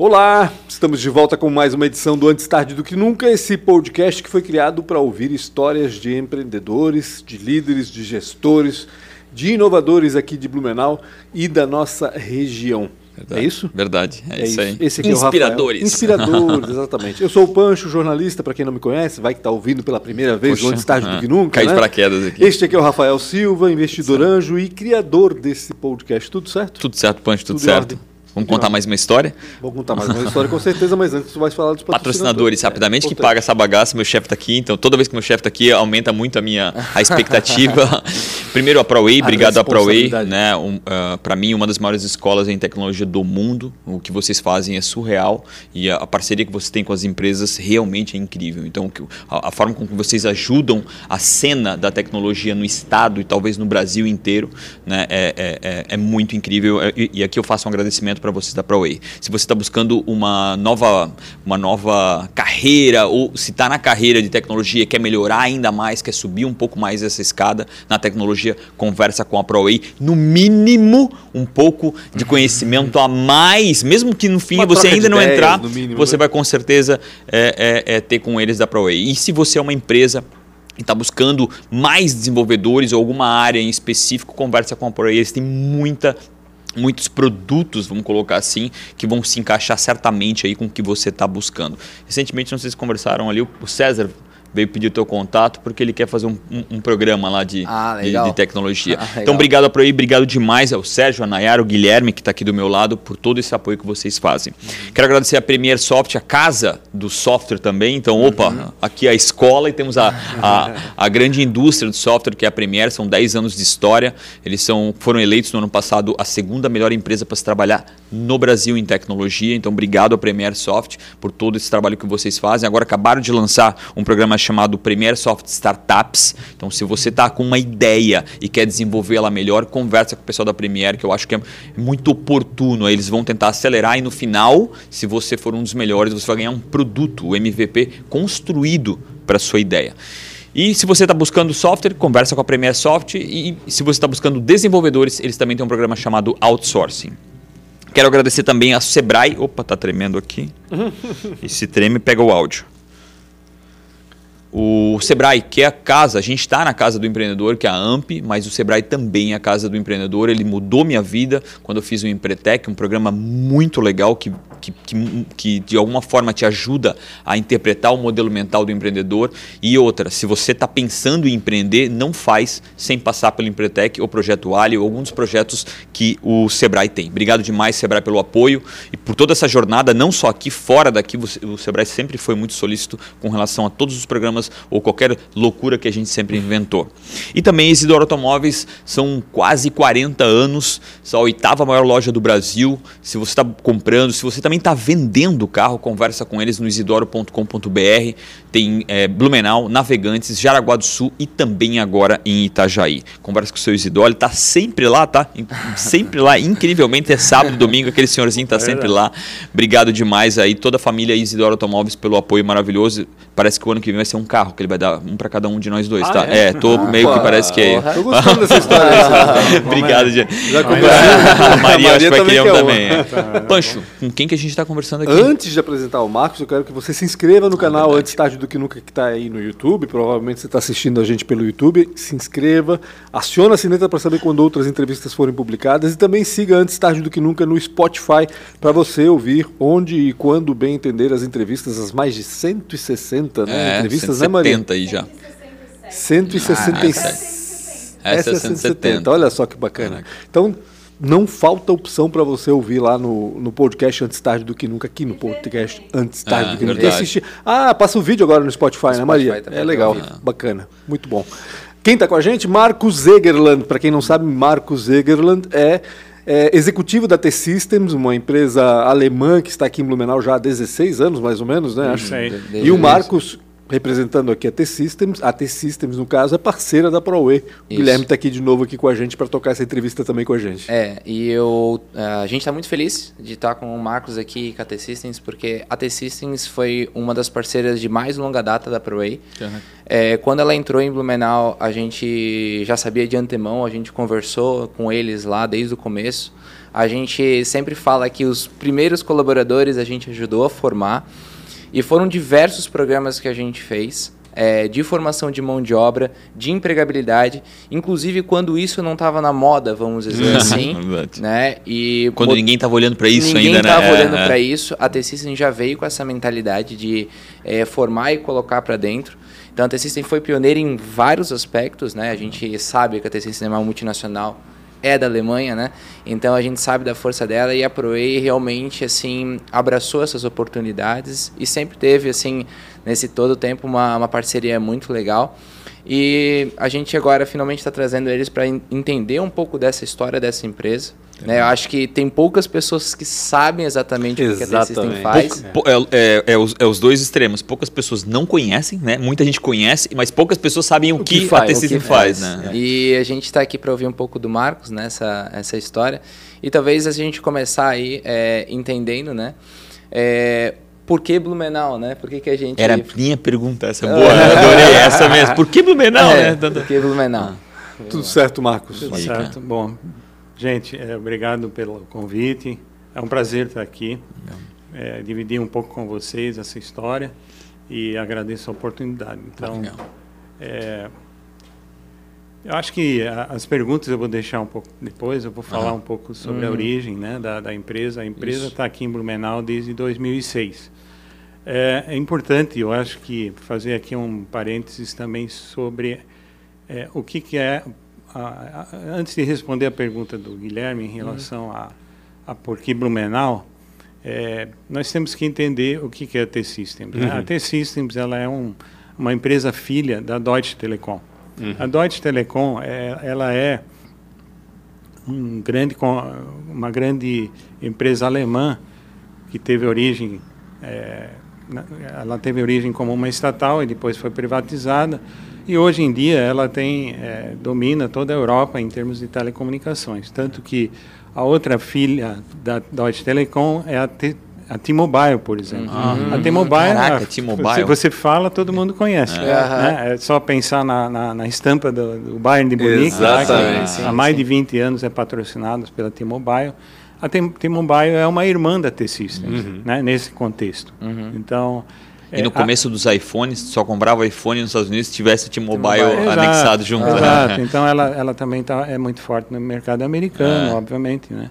Olá, estamos de volta com mais uma edição do Antes Tarde do que Nunca, esse podcast que foi criado para ouvir histórias de empreendedores, de líderes, de gestores, de inovadores aqui de Blumenau e da nossa região. Verdade. É isso? Verdade, é, É isso aí. Esse aqui Inspiradores. É o Rafael. Inspiradores, exatamente. Eu sou o Pancho, jornalista, para quem não me conhece, vai que está ouvindo pela primeira vez, Poxa, o Antes Tarde do ah, que Nunca. de né? paraquedas aqui. Este aqui é o Rafael Silva, investidor anjo e criador desse podcast. Tudo certo? Tudo certo, Pancho, tudo, Tudo certo. Vamos contar ordem. mais uma história? Vou contar mais uma história com certeza, mas antes tu vais falar dos Patrocinadores, rapidamente, que É, importante. paga essa bagaça. Meu chefe está aqui, então toda vez que meu chefe está aqui, aumenta muito a minha a expectativa. Primeiro, a ProWay, A obrigado à ProWay. Né? Um, Para mim, uma das maiores escolas em tecnologia do mundo. O que vocês fazem é surreal e a, a parceria que você tem com as empresas realmente é incrível. Então, que- a, a forma com que vocês ajudam a cena da tecnologia no estado e talvez no Brasil inteiro né? é, é, é- é muito incrível. E, e aqui eu faço um agradecimento para vocês da ProWay. Se você está buscando uma nova, uma nova carreira ou se está na carreira de tecnologia e quer melhorar ainda mais, quer subir um pouco mais essa escada na tecnologia, conversa com a ProWay. No mínimo, um pouco de conhecimento a mais, mesmo que no fim Uma você ainda não ideias, entrar, mínimo, você né? vai com certeza é, é, é, ter com eles da ProWay. E se você é uma empresa e está buscando mais desenvolvedores ou alguma área em específico, conversa com a ProWay. Eles têm muita muitos produtos, vamos colocar assim, que vão se encaixar certamente aí com o que você está buscando. Recentemente, não sei se conversaram ali, o o César veio pedir o teu contato porque ele quer fazer um, um- um programa lá de, Ah, de- de tecnologia. Ah, então, obrigado a Proí, obrigado demais ao Sérgio, a Nayara, o Guilherme, que está aqui do meu lado, por todo esse apoio que vocês fazem. Quero agradecer a Premier Soft, a casa do software também. Então, opa, aqui é a escola e temos a, a, a grande indústria do software, que é a Premier, são 10 anos de história. Eles são, foram eleitos no ano passado a segunda melhor empresa para se trabalhar no Brasil em tecnologia. Então, obrigado a Premier Soft por todo esse trabalho que vocês fazem. Agora acabaram de lançar um programa chamado Premier Soft Startups. Então, se você está com uma ideia e quer desenvolver ela melhor, conversa com o pessoal da Premier, que eu acho que é muito oportuno. Aí Eles vão tentar acelerar e no final, se você for um dos melhores, você vai ganhar um produto, o MVP, construído para sua ideia. E se você está buscando software, conversa com a Premier Soft. E se você está buscando desenvolvedores, eles também têm um programa chamado Outsourcing. Quero agradecer também a Sebrae. Opa, tá tremendo aqui. E se treme, pega o áudio. O Sebrae, que é a casa, a gente está na casa do empreendedor, que é a AMP, mas o Sebrae também é a casa do empreendedor. Ele mudou minha vida quando eu fiz o Empretec, um programa muito legal que, que, que, que de alguma forma te ajuda a interpretar o modelo mental do empreendedor. E outra, se você está pensando em empreender, não faz sem passar pelo Empretec ou Projeto Ali ou algum dos projetos que o Sebrae tem. Obrigado demais, Sebrae, pelo apoio e por toda essa jornada, não só aqui, fora daqui. O Sebrae sempre foi muito solícito com relação a todos os programas ou qualquer loucura que a gente sempre inventou. E também Isidoro Automóveis são quase 40 anos, são a oitava maior loja do Brasil. Se você está comprando, se você também está vendendo o carro, conversa com eles no isidoro.com.br. Tem é, Blumenau, Navegantes, Jaraguá do Sul e também agora em Itajaí. Conversa com o seu Isidoro, ele está sempre lá, tá? Sempre lá, incrivelmente, é sábado, domingo, aquele senhorzinho está sempre lá. Obrigado demais aí, toda a família Isidoro Automóveis pelo apoio maravilhoso. Parece que o ano que vem vai ser um carro, que ele vai dar um para cada um de nós dois, Ah, tá? é? É, tô meio que parece que é. Tô gostando dessa história. Obrigado, gente. Já A conversamos. Maria, acho que vai querer um também. é. Pancho, com quem que a gente está conversando aqui? Antes de apresentar o Marcos, eu quero que você se inscreva no canal verdade. Antes Tarde do Que Nunca, que está aí no YouTube. Provavelmente você está assistindo a gente pelo YouTube. Se inscreva, aciona a sineta para saber quando outras entrevistas forem publicadas. E também siga Antes Tarde do Que Nunca no Spotify para você ouvir onde e quando bem entender as entrevistas, as mais de 160 né, É, entrevistas, né, Maria? 170 aí já. 166. Essa é 170. Olha só que bacana. Então, não falta opção para você ouvir lá no, no podcast Antes Tarde do Que Nunca, aqui no podcast Antes Tarde Ah, do Que Nunca. E verdade. assistir. Ah, passa o vídeo agora no Spotify, né, Spotify Maria? É legal, bacana, muito bom. Quem está com a gente? Marcos Zegerland. Para quem não sabe, Marcos Zegerland é, é executivo da T-Systems, uma empresa alemã que está aqui em Blumenau já há 16 anos, mais ou menos, né? Acho. Isso aí. E o Marcos representando aqui a T-Systems. A T-Systems, no caso, é parceira da ProWay. O Guilherme está aqui de novo aqui com a gente para tocar essa entrevista também com a gente. É, e eu, a gente está muito feliz de estar com o Marcos aqui com a T-Systems, porque a T-Systems foi uma das parceiras de mais longa data da ProWay. Uhum. É, quando ela entrou em Blumenau, a gente já sabia de antemão, a gente conversou com eles lá desde o começo. A gente sempre fala que os primeiros colaboradores a gente ajudou a formar. E foram diversos programas que a gente fez. É, de formação de mão de obra, de empregabilidade, inclusive quando isso não estava na moda, vamos dizer assim, né? E quando ninguém estava olhando para isso ninguém ainda, né? Ninguém estava olhando é, para isso. A T-System já veio com essa mentalidade de é, formar e colocar para dentro. Então a T-System foi pioneira em vários aspectos, né? A gente sabe que a T-System é uma multinacional é da Alemanha, né? Então a gente sabe da força dela e a Proei realmente assim abraçou essas oportunidades e sempre teve assim nesse todo tempo uma, uma parceria muito legal. E a gente agora finalmente está trazendo eles para entender um pouco dessa história dessa empresa né? Eu acho que tem poucas pessoas que sabem exatamente, exatamente. o que a T-System faz. Pouco, é, é, é, os, é, os, dois extremos. Poucas pessoas não conhecem, né? Muita gente conhece, mas poucas pessoas sabem o, o que, que faz, a T-System faz. faz né? E a gente está aqui para ouvir um pouco do Marcos nessa essa história. E talvez a gente começar aí é, entendendo, né? Por que Blumenau, né? Por que, que a gente... Era a minha pergunta, essa é boa. Eu adorei essa mesmo. Por que Blumenau, é, né? Por que Blumenau? Tudo certo, Marcos. Tudo certo. Bom, Gente, é, obrigado pelo convite. É um prazer estar aqui, é, dividir um pouco com vocês essa história e agradeço a oportunidade. Então, é, eu acho que as perguntas eu vou deixar um pouco depois. Eu vou falar uhum. um pouco sobre uhum. a origem né, da, da, empresa. A empresa está aqui em Blumenau desde 2006. É, é, importante, eu acho que fazer aqui um parênteses também sobre é, o que, que é a, a, antes de responder a pergunta do Guilherme em relação uhum. a, a por que Blumenau, é, nós temos que entender o que, que é a T-Systems. Né? A uhum. T-Systems ela é um, uma empresa filha da Deutsche Telekom. Uhum. A Deutsche Telekom é, ela é um grande, uma grande empresa alemã que teve origem é, ela teve origem como uma estatal e depois foi privatizada e hoje em dia ela tem é, domina toda a Europa em termos de telecomunicações, tanto que a outra filha da Deutsche Telekom é a, T, a T-Mobile, por exemplo. Uhum. A T-Mobile, Caraca, T-Mobile. Você, você fala, todo mundo conhece. É, né? é só pensar na, na, na estampa do, do, Bayern de Munique, que há mais de 20 anos é patrocinado pela T-Mobile. A T-Mobile é uma irmã da T-Systems, uhum. né? nesse contexto. Uhum. Então, e no é, começo a... dos iPhones, só comprava iPhone nos Estados Unidos se tivesse T-Mobile anexado junto. Né? Exato, então ela, ela também tá, é muito forte no mercado americano, é. obviamente. Né?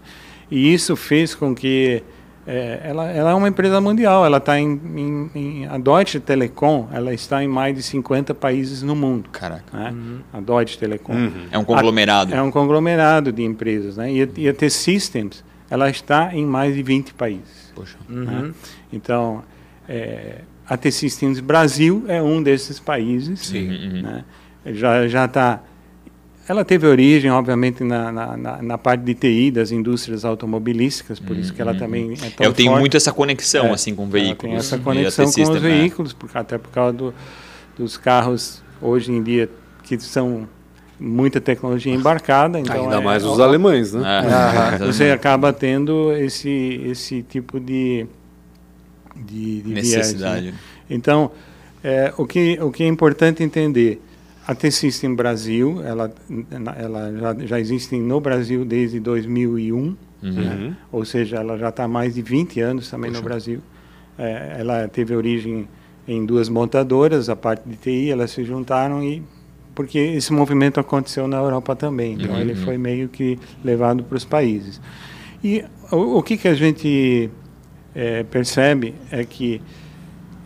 E isso fez com que é, ela, ela é uma empresa mundial, ela está em, em, em, A Deutsche Telekom ela está em mais de 50 países no mundo. Caraca. Né? Uhum. A Deutsche Telekom. Uhum. É um conglomerado. A, é um conglomerado de empresas. Né? E, e a T-Systems ela está em mais de 20 países. Poxa. Né? Uhum. Então, é, a T-Systems Brasil é um desses países. Sim. Uhum. Né? Já já está. Ela teve origem, obviamente, na, na, na, parte de TI das indústrias automobilísticas, por uhum. isso que ela uhum. também é tão Eu tenho forte. muito essa conexão é, assim com veículos. Tem essa conexão com os veículos, porque, até por causa do, dos carros hoje em dia que são muita tecnologia embarcada. Então Ainda é, mais os alemães, né? É, você acaba tendo esse, esse tipo de de, de necessidade. Viés, né? Então, é, o, que, o que é importante entender, a T-System Brasil, ela, ela já, já existe no Brasil desde 2001, uhum. né? ou seja, ela já está há mais de 20 anos também Poxa. no Brasil. É, ela teve origem em duas montadoras, a parte de TI, elas se juntaram e porque esse movimento aconteceu na Europa também, então uhum. ele foi meio que levado para os países. E o, o que que a gente é, percebe é que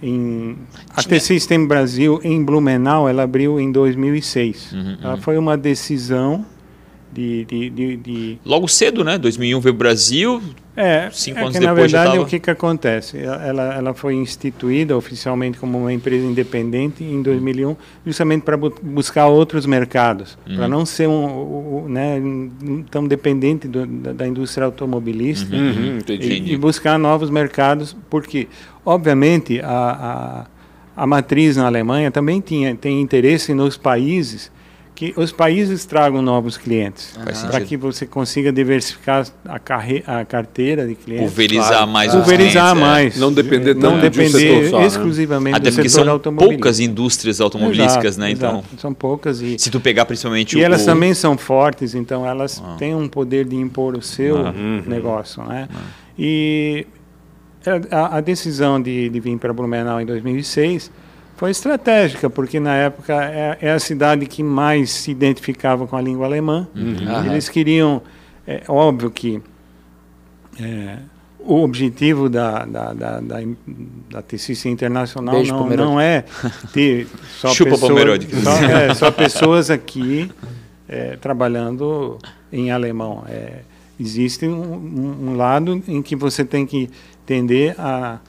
em, a T-System Brasil, em Blumenau, ela abriu em 2006. Uhum, ela uhum. foi uma decisão de, de, de, de, Logo cedo, né? 2001 veio o Brasil, é, cinco é anos que, depois na verdade, tava... o que, que acontece? Ela, ela foi instituída oficialmente como uma empresa independente em 2001, justamente para bu buscar outros mercados, uhum. para não ser um, um, né, tão dependente do, da, da, indústria automobilística uhum. e, e, buscar novos mercados, porque, obviamente, a, a a matriz na Alemanha também tinha, tem interesse nos países que os países tragam novos clientes, para que você consiga diversificar a, carre a carteira de clientes. Pulverizar claro. mais Pulverizar clientes, mais. É. Não depender Não tanto depender de um setor só, né? exclusivamente Até do porque setor são automobilístico. poucas indústrias automobilísticas, Exato, né? Então, exato. São poucas e, se tu pegar principalmente e o... elas também são fortes, então elas Ah. têm um poder de impor o seu Uhum. negócio, né? E a, a decisão de, de vir para Blumenau em 2006 foi estratégica, porque na época é, é a cidade que mais se identificava com a língua alemã. Aham. Eles queriam, é óbvio que é, o objetivo da, da, da, da, da TCC Internacional Beijo não, não é ter só Chupa, Pomerode. só, é, só pessoas aqui é, trabalhando em alemão. É, existe um, um- um lado em que você tem que entender a,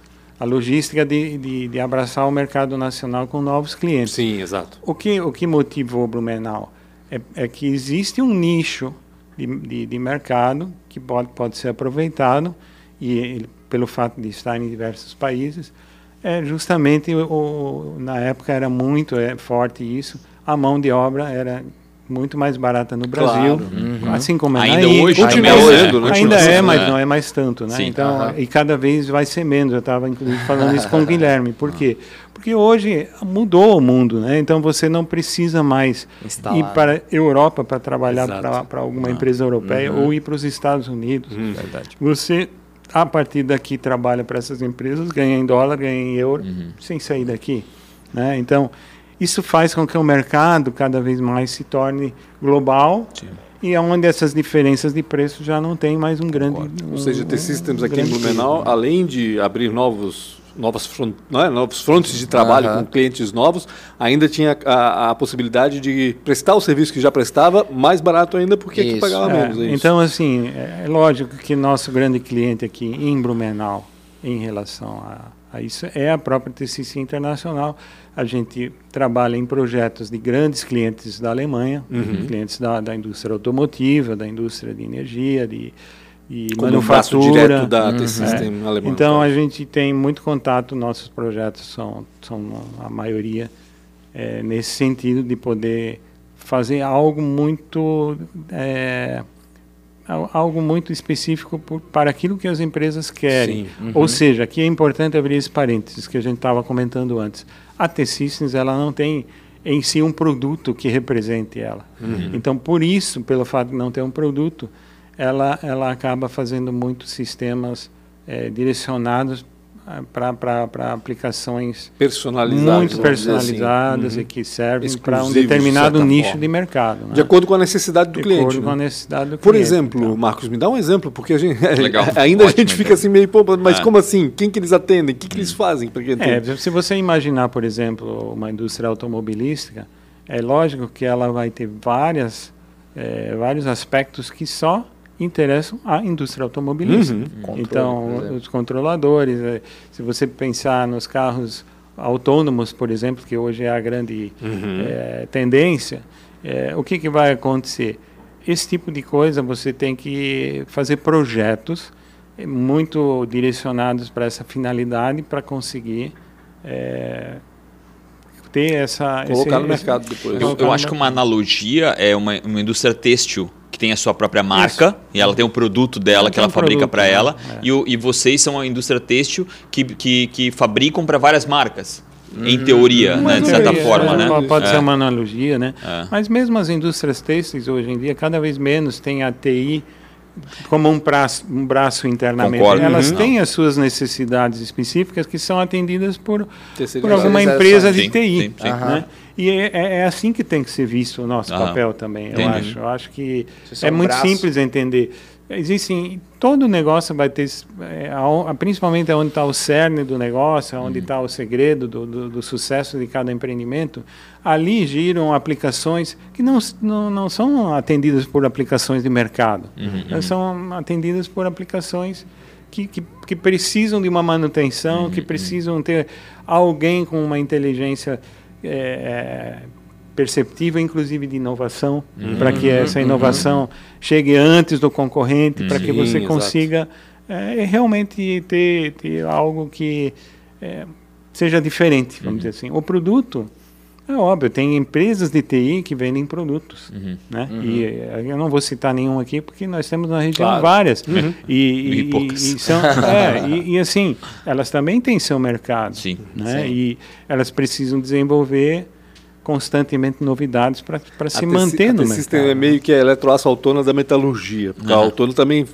a logística de, de, de abraçar o mercado nacional com novos clientes. Sim, exato. O que, o que motivou Blumenau é, é que existe um nicho de, de, de mercado que pode, pode ser aproveitado e ele, pelo fato de estar em diversos países, é justamente o, o- na época era muito é, forte isso. A mão de obra era muito mais barata no Brasil, Claro. assim como é na Ainda Índia. hoje Ainda é, é, né? ainda é, mas né? não é mais tanto, né? Sim. Então, e cada vez vai ser menos. Eu estava inclusive falando isso com o Guilherme. Por quê? Porque hoje mudou o mundo, né? Então você não precisa mais Instalar. ir para a Europa para trabalhar para alguma empresa europeia ou ir para os Estados Unidos. Verdade. Você a partir daqui trabalha para essas empresas, ganha em dólar, ganha em euro, Uhum. sem sair daqui, né? Então isso faz com que o mercado cada vez mais se torne global Sim. e onde essas diferenças de preço já não tem mais um grande. Ou seja, um- T-Systems um aqui em Blumenau, né? além de abrir novos, novas front, não é? novos frontes de trabalho com clientes novos, ainda tinha a, a possibilidade de prestar o serviço que já prestava mais barato ainda porque aqui Isso. pagava É, menos. é isso. então, assim, é lógico que nosso grande cliente aqui em Blumenau, em relação a isso, é a própria TCC Internacional. A gente trabalha em projetos de grandes clientes da Alemanha, Uhum. clientes da, da indústria automotiva, da indústria de energia, de, de como um manufatura. direto da Uhum. T-System alemã. Então tá? a gente tem muito contato, nossos projetos são, são a maioria é, nesse sentido de poder fazer algo muito é, algo muito específico por- para aquilo que as empresas querem. Sim. Ou seja, aqui é importante abrir esse parênteses que a gente estava comentando antes. A T-Systems ela não tem em si um produto que represente ela. Então, por isso, pelo fato de não ter um produto, ela, ela acaba fazendo muitos sistemas eh, direcionados para aplicações personalizados. muito assim. personalizadas Uhum. e que servem para um de determinado certa nicho forma. de mercado. né? De acordo com a necessidade do De cliente. acordo né? com a necessidade do Por cliente, exemplo, então. Marcos, me dá um exemplo, porque a gente, Legal, ainda a ótimo gente fica exemplo. assim meio, pô, mas Ah. como assim? Quem que eles atendem? O que, que eles fazem? Porque É, tem- se você imaginar, por exemplo, uma indústria automobilística, é lógico que ela vai ter várias, eh, vários aspectos que só interessam à indústria automobilística. Uhum. Controle, Então, os controladores, eh, se você pensar nos carros autônomos, por exemplo, que hoje é a grande Uhum. eh, tendência, eh, o que, que vai acontecer? Esse tipo de coisa você tem que fazer projetos eh, muito direcionados para essa finalidade para conseguir eh, ter essa Colocar no esse- mercado depois. Eu, eu acho que uma analogia é uma, uma indústria têxtil que tem a sua própria marca e ela tem um produto dela Ela que ela um fabrica para né? ela É. e, o- e vocês são a indústria têxtil que, que, que fabricam para várias marcas, em teoria, né, de certa É, forma, né? Pode, pode É. ser uma analogia, né? É. Mas mesmo as indústrias têxteis hoje em dia, cada vez menos tem a TI como um braço, um braço internamente. Concordo. Elas Uhum. têm as suas necessidades específicas que são atendidas por, por alguma empresa de Sim, TI. sim, sim. né? E é, é- é assim que tem que ser visto o nosso Aham. papel também, eu Entendi. acho. Eu acho que é um muito braço. simples entender. Existem, todo negócio vai ter, é, principalmente onde está o cerne do negócio, onde está o segredo do, do, do sucesso de cada empreendimento, ali giram aplicações que não, não, não são atendidas por aplicações de mercado, elas são atendidas por aplicações que, que, que precisam de uma manutenção, que precisam ter alguém com uma inteligência é, perceptível, inclusive de inovação, para que essa inovação chegue antes do concorrente, para que você consiga é, realmente ter, ter algo que é, seja diferente, vamos dizer assim. O produto, é óbvio, tem empresas de TI que vendem produtos, né? E eh, eu não vou citar nenhum aqui porque nós temos na região Claro. várias. E, E e, poucas. e são, é, e, e assim, elas também têm seu mercado, Sim. né? Sim. E elas precisam desenvolver constantemente novidades para se A manter a no mercado. é meio que a eletroaço autônoma da metalurgia. Porque a autônoma também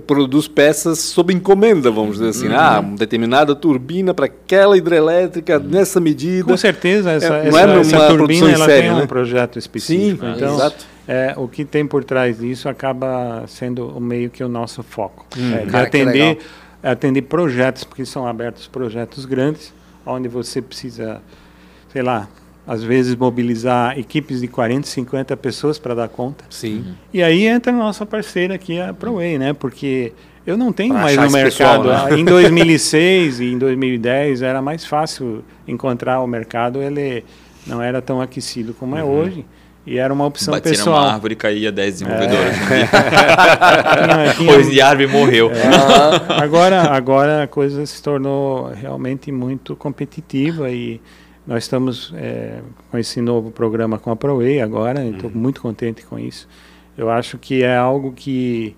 produz peças sob encomenda, vamos dizer assim. Ah, uma determinada turbina para aquela hidrelétrica nessa medida. Com certeza, essa, É, não essa, é uma essa produção turbina ela série, tem né? um projeto Sim, específico. então, exato. é, o que tem por trás disso acaba sendo o meio que o nosso foco. Hum. É, de Cara, atender, é atender projetos, porque são abertos projetos grandes, onde você precisa, sei lá, às vezes mobilizar equipes de 40, 50 pessoas para dar conta. Sim. E aí entra a nossa parceira aqui, a ProWay, né? Porque eu não tenho Pra mais no esse pessoal, mercado. né? Em 2006 e em 2010 era mais fácil encontrar o mercado, ele não era tão aquecido como é hoje. E era uma opção Batia pessoal. numa árvore e caía 10 desenvolvedores. Tinha- tinha- Pois de árvore morreu. É. agora, agora a coisa se tornou realmente muito competitiva e nós estamos é, com esse novo programa com a ProWay agora, estou muito contente com isso. Eu acho que é algo que,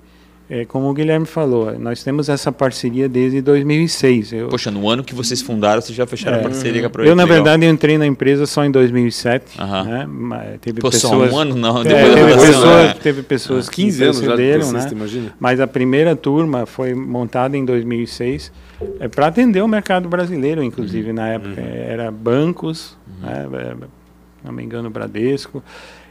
é, como o Guilherme falou, nós temos essa parceria desde 2006. Eu, Poxa, no ano que vocês fundaram, vocês já fecharam É. parceria com a eu Projeto na Legal. verdade, entrei na empresa só em 2007. Aham. Né? Mas Teve Pô, só pessoas, um ano não, É, depois da teve, pessoas, né? teve pessoas que 15 anos já de precederam, né? Imagina. Mas a primeira turma foi montada em 2006 é, para atender o mercado brasileiro, inclusive na época era bancos, né, é, não me engano, Bradesco.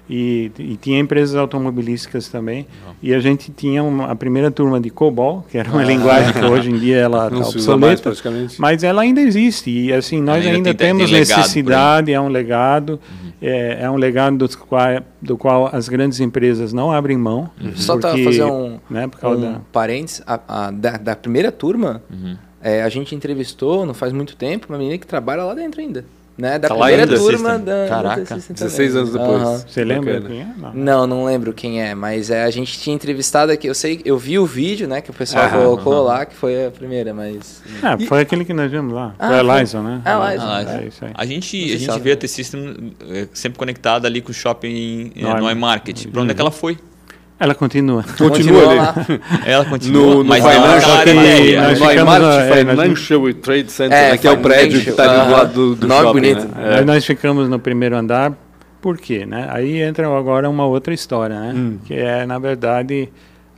E, e tinha empresas automobilísticas também. E a gente tinha uma, a primeira turma de COBOL, que era uma linguagem que hoje em dia ela Não está se usa mais obsoleta. praticamente. Mas ela ainda existe e assim nós Ainda ainda, tem- tem temos legado aí. necessidade, é um legado, é, é um legado do qual, do qual as grandes empresas não abrem mão. Só para porque, fazer um, né, por causa um da, parênteses, a, a- da, da primeira turma, Uhum. É, a gente entrevistou, não faz muito tempo, uma menina que trabalha lá dentro ainda. Né? Da Tá primeira turma da, Caraca, da T-System 16 também. anos depois. Aham. Você lembra quem é? Não. Não, não lembro quem é, mas é, a gente tinha entrevistado aqui, eu sei, eu vi o vídeo, né, que o pessoal Aham, colocou lá, que foi a primeira, mas... Ah, foi aquele que nós vimos lá. Ah, foi a. Lyson, né? Ah, Lyson. Ah, É isso aí. A gente, a gente vê a T-System eh, sempre conectada ali com o shopping eh, No no iMarket. iMarket. Pra onde é que ela foi? Ela continua. Continua ali. lá. Ela continua, No, no mas não Financial, que aérea. nós no ficamos, iMarket é, Financial Trade Center, É, né, que é o prédio que está ali do Financial, lado do, do shopping. bonito. Né? Aí nós ficamos no primeiro andar, por quê? Né? Aí entra agora uma outra história, né? Hum. Que é, na verdade,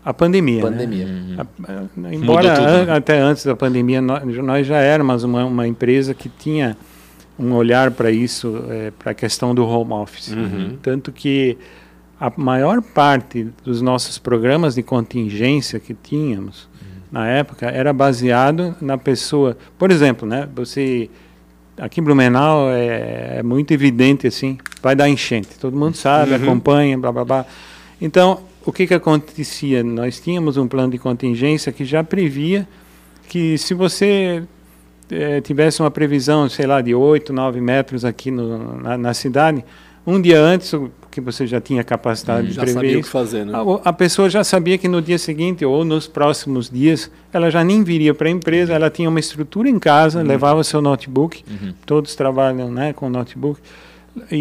a pandemia. né? Pandemia. Uhum. A- embora tudo, an- né? até antes da pandemia nós, nós já éramos uma, uma empresa que tinha um olhar para isso, para a questão do home office. Uhum. Tanto que a maior parte dos nossos programas de contingência que tínhamos na época era baseado na pessoa. Por exemplo, né? Você aqui em Blumenau é, é muito evidente assim, vai dar enchente. Todo mundo sabe, Uhum. acompanha, blá blá blá. Então, o que que acontecia? Nós tínhamos um plano de contingência que já previa que se você eh, tivesse uma previsão, sei lá, de 8, 9 metros aqui no, na, na cidade, um dia antes, o que você já tinha capacidade de Já prever sabia o que fazer, né? a, a pessoa já sabia que no dia seguinte ou nos próximos dias ela já nem viria para a empresa, ela tinha uma estrutura em casa, Uhum. levava seu notebook, Uhum. todos trabalham né, com notebook, e,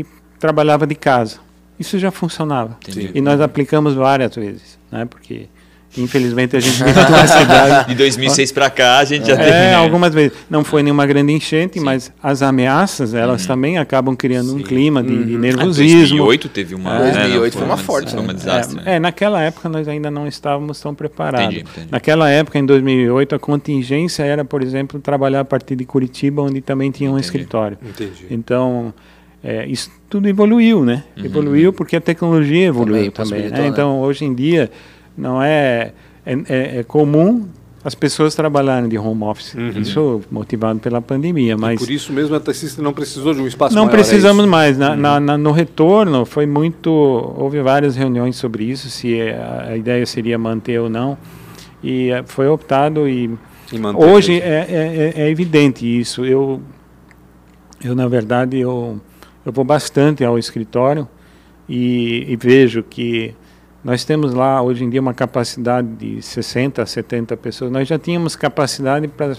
e trabalhava de casa. Isso já funcionava. Entendi. E nós aplicamos várias vezes, né, porque infelizmente a gente vive numa cidade De 2006 pra cá, a gente já teve... é, né? algumas vezes. Não foi nenhuma grande enchente, mas as ameaças, elas também acabam criando um Sim. clima de, de Ah, nervosismo. 2008 teve uma... É, né, 2008 não foi uma forte, Foi né? uma desastre. né? É, é, naquela época nós ainda não estávamos tão preparados. Entendi, entendi. Naquela época, em 2008, a contingência era, por exemplo, trabalhar a partir de Curitiba, onde também tinha um Entendi. escritório. Entendi. Então, é, isso tudo evoluiu, né? Uhum. Evoluiu porque a tecnologia evoluiu Também, também. né? né? Então, hoje em dia, não é, é, é- é comum as pessoas trabalharem de home office. Uhum. Isso motivado pela pandemia, mas Por isso mesmo a T-System não precisou de um espaço não maior, é precisamos isso? mais. Na, na- na- no retorno foi muito. Houve várias reuniões sobre isso, se a, a ideia seria manter ou não. E eh, foi optado e E hoje é, é- é- é evidente isso. Eu, eu na verdade, eu, eu vou bastante ao escritório e, e vejo que nós temos lá hoje em dia uma capacidade de 60 a 70 pessoas. Nós já tínhamos capacidade para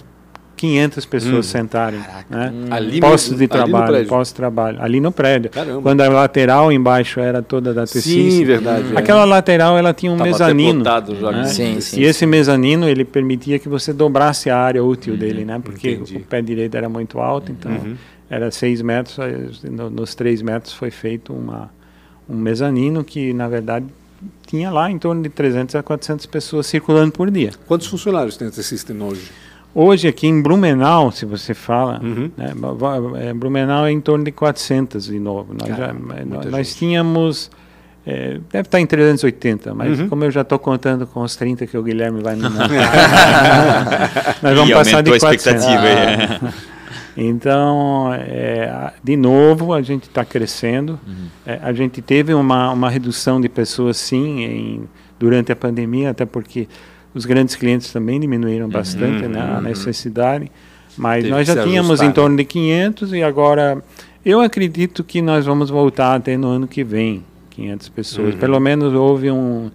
500 pessoas sentarem. Né? Ali Postos mesmo, de ali trabalho, postos de trabalho, ali no prédio. Caramba. Quando a lateral embaixo era toda da Tessis. Sim, verdade. é. Aquela lateral ela tinha um Tava mezanino. já. né? Sim, sim. E esse mezanino ele permitia que você dobrasse a área útil dele, né? Porque Entendi. Uhum. o pé direito era muito alto, então era seis metros. aí no- Nos três metros foi feito uma, um mezanino que na verdade tinha lá em torno de 300 a 400 pessoas circulando por dia. Quantos funcionários tem esse System hoje? Hoje aqui em Blumenau, se você fala, Uhum. né, é, Blumenau é em torno de 400 de novo. Nós, já- Caramba, muita nós gente. tínhamos, é, deve estar em 380, mas Uhum. como eu já estou contando com os 30 que o Guilherme vai me nós vamos e passar de aumentou a 400. expectativa aí. Então, é, de novo, a gente está crescendo. É, a gente teve uma, uma redução de pessoas, sim, em- durante a pandemia, até porque os grandes clientes também diminuíram bastante né, a necessidade. Mas nós já tínhamos ajustar, em torno de 500 e agora eu acredito que nós vamos voltar até no ano que vem 500 pessoas. Uhum. Pelo menos houve um,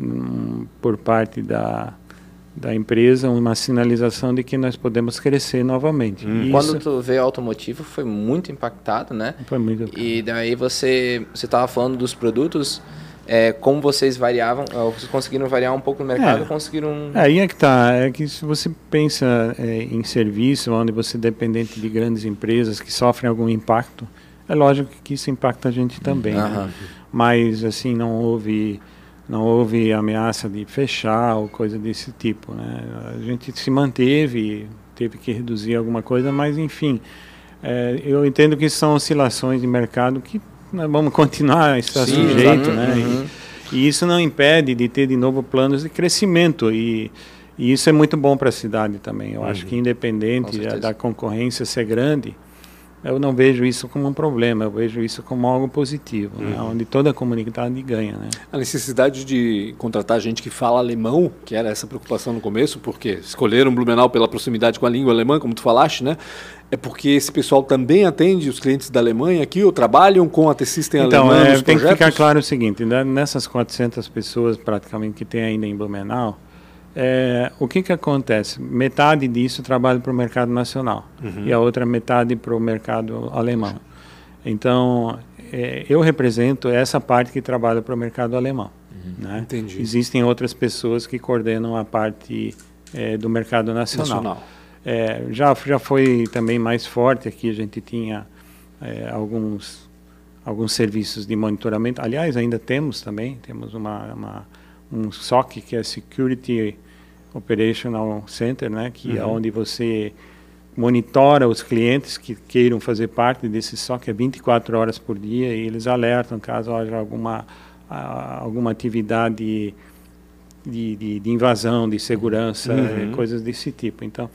um por parte da da empresa uma sinalização de que nós podemos crescer novamente. E Quando isso tu veio automotivo, foi muito impactado, né? foi muito E daí você você estava falando dos produtos, é, como vocês variavam, ó, vocês conseguiram variar um pouco no mercado, É. conseguiram... Aí é que tá, é que se você pensa é, em serviço, onde você é dependente de grandes empresas que sofrem algum impacto, é lógico que isso impacta a gente também. né? Aham. Mas assim não houve não houve ameaça de fechar ou coisa desse tipo, né? A gente se manteve, teve que reduzir alguma coisa, mas enfim, é, eu entendo que são oscilações de mercado que nós vamos continuar a estar sujeito, né? E- Uhum. E isso não impede de ter de novo planos de crescimento e, e isso é muito bom para a cidade também. Eu acho que independente da concorrência ser grande, eu não vejo isso como um problema, eu vejo isso como algo positivo, né? onde toda a comunidade ganha. Né? A necessidade de contratar gente que fala alemão, que era essa preocupação no começo, porque escolheram Blumenau pela proximidade com a língua alemã, como tu falaste, né? É porque esse pessoal também atende os clientes da Alemanha aqui ou trabalham com a T-System Então, alemã é, nos tem que ficar claro o seguinte, né, nessas 400 pessoas praticamente que tem ainda em Blumenau, é, o que, que acontece? Metade disso trabalha para o mercado nacional Uhum. e a outra metade para o mercado alemão. Então, é, eu represento essa parte que trabalha para o mercado alemão. Né? Uhum. Entendi. Existem outras pessoas que coordenam a parte é, do mercado nacional. Nacional. É, já, já foi também mais forte aqui, a gente tinha é, alguns, alguns serviços de monitoramento. Aliás, ainda temos também, temos uma, uma, um SOC, que é Security Operational Center, né, que é onde você monitora os clientes que queiram fazer parte desse SOC, é 24 horas por dia, e eles alertam caso haja alguma, a- alguma atividade de, de, de invasão, de segurança, Uhum. coisas desse tipo. Então,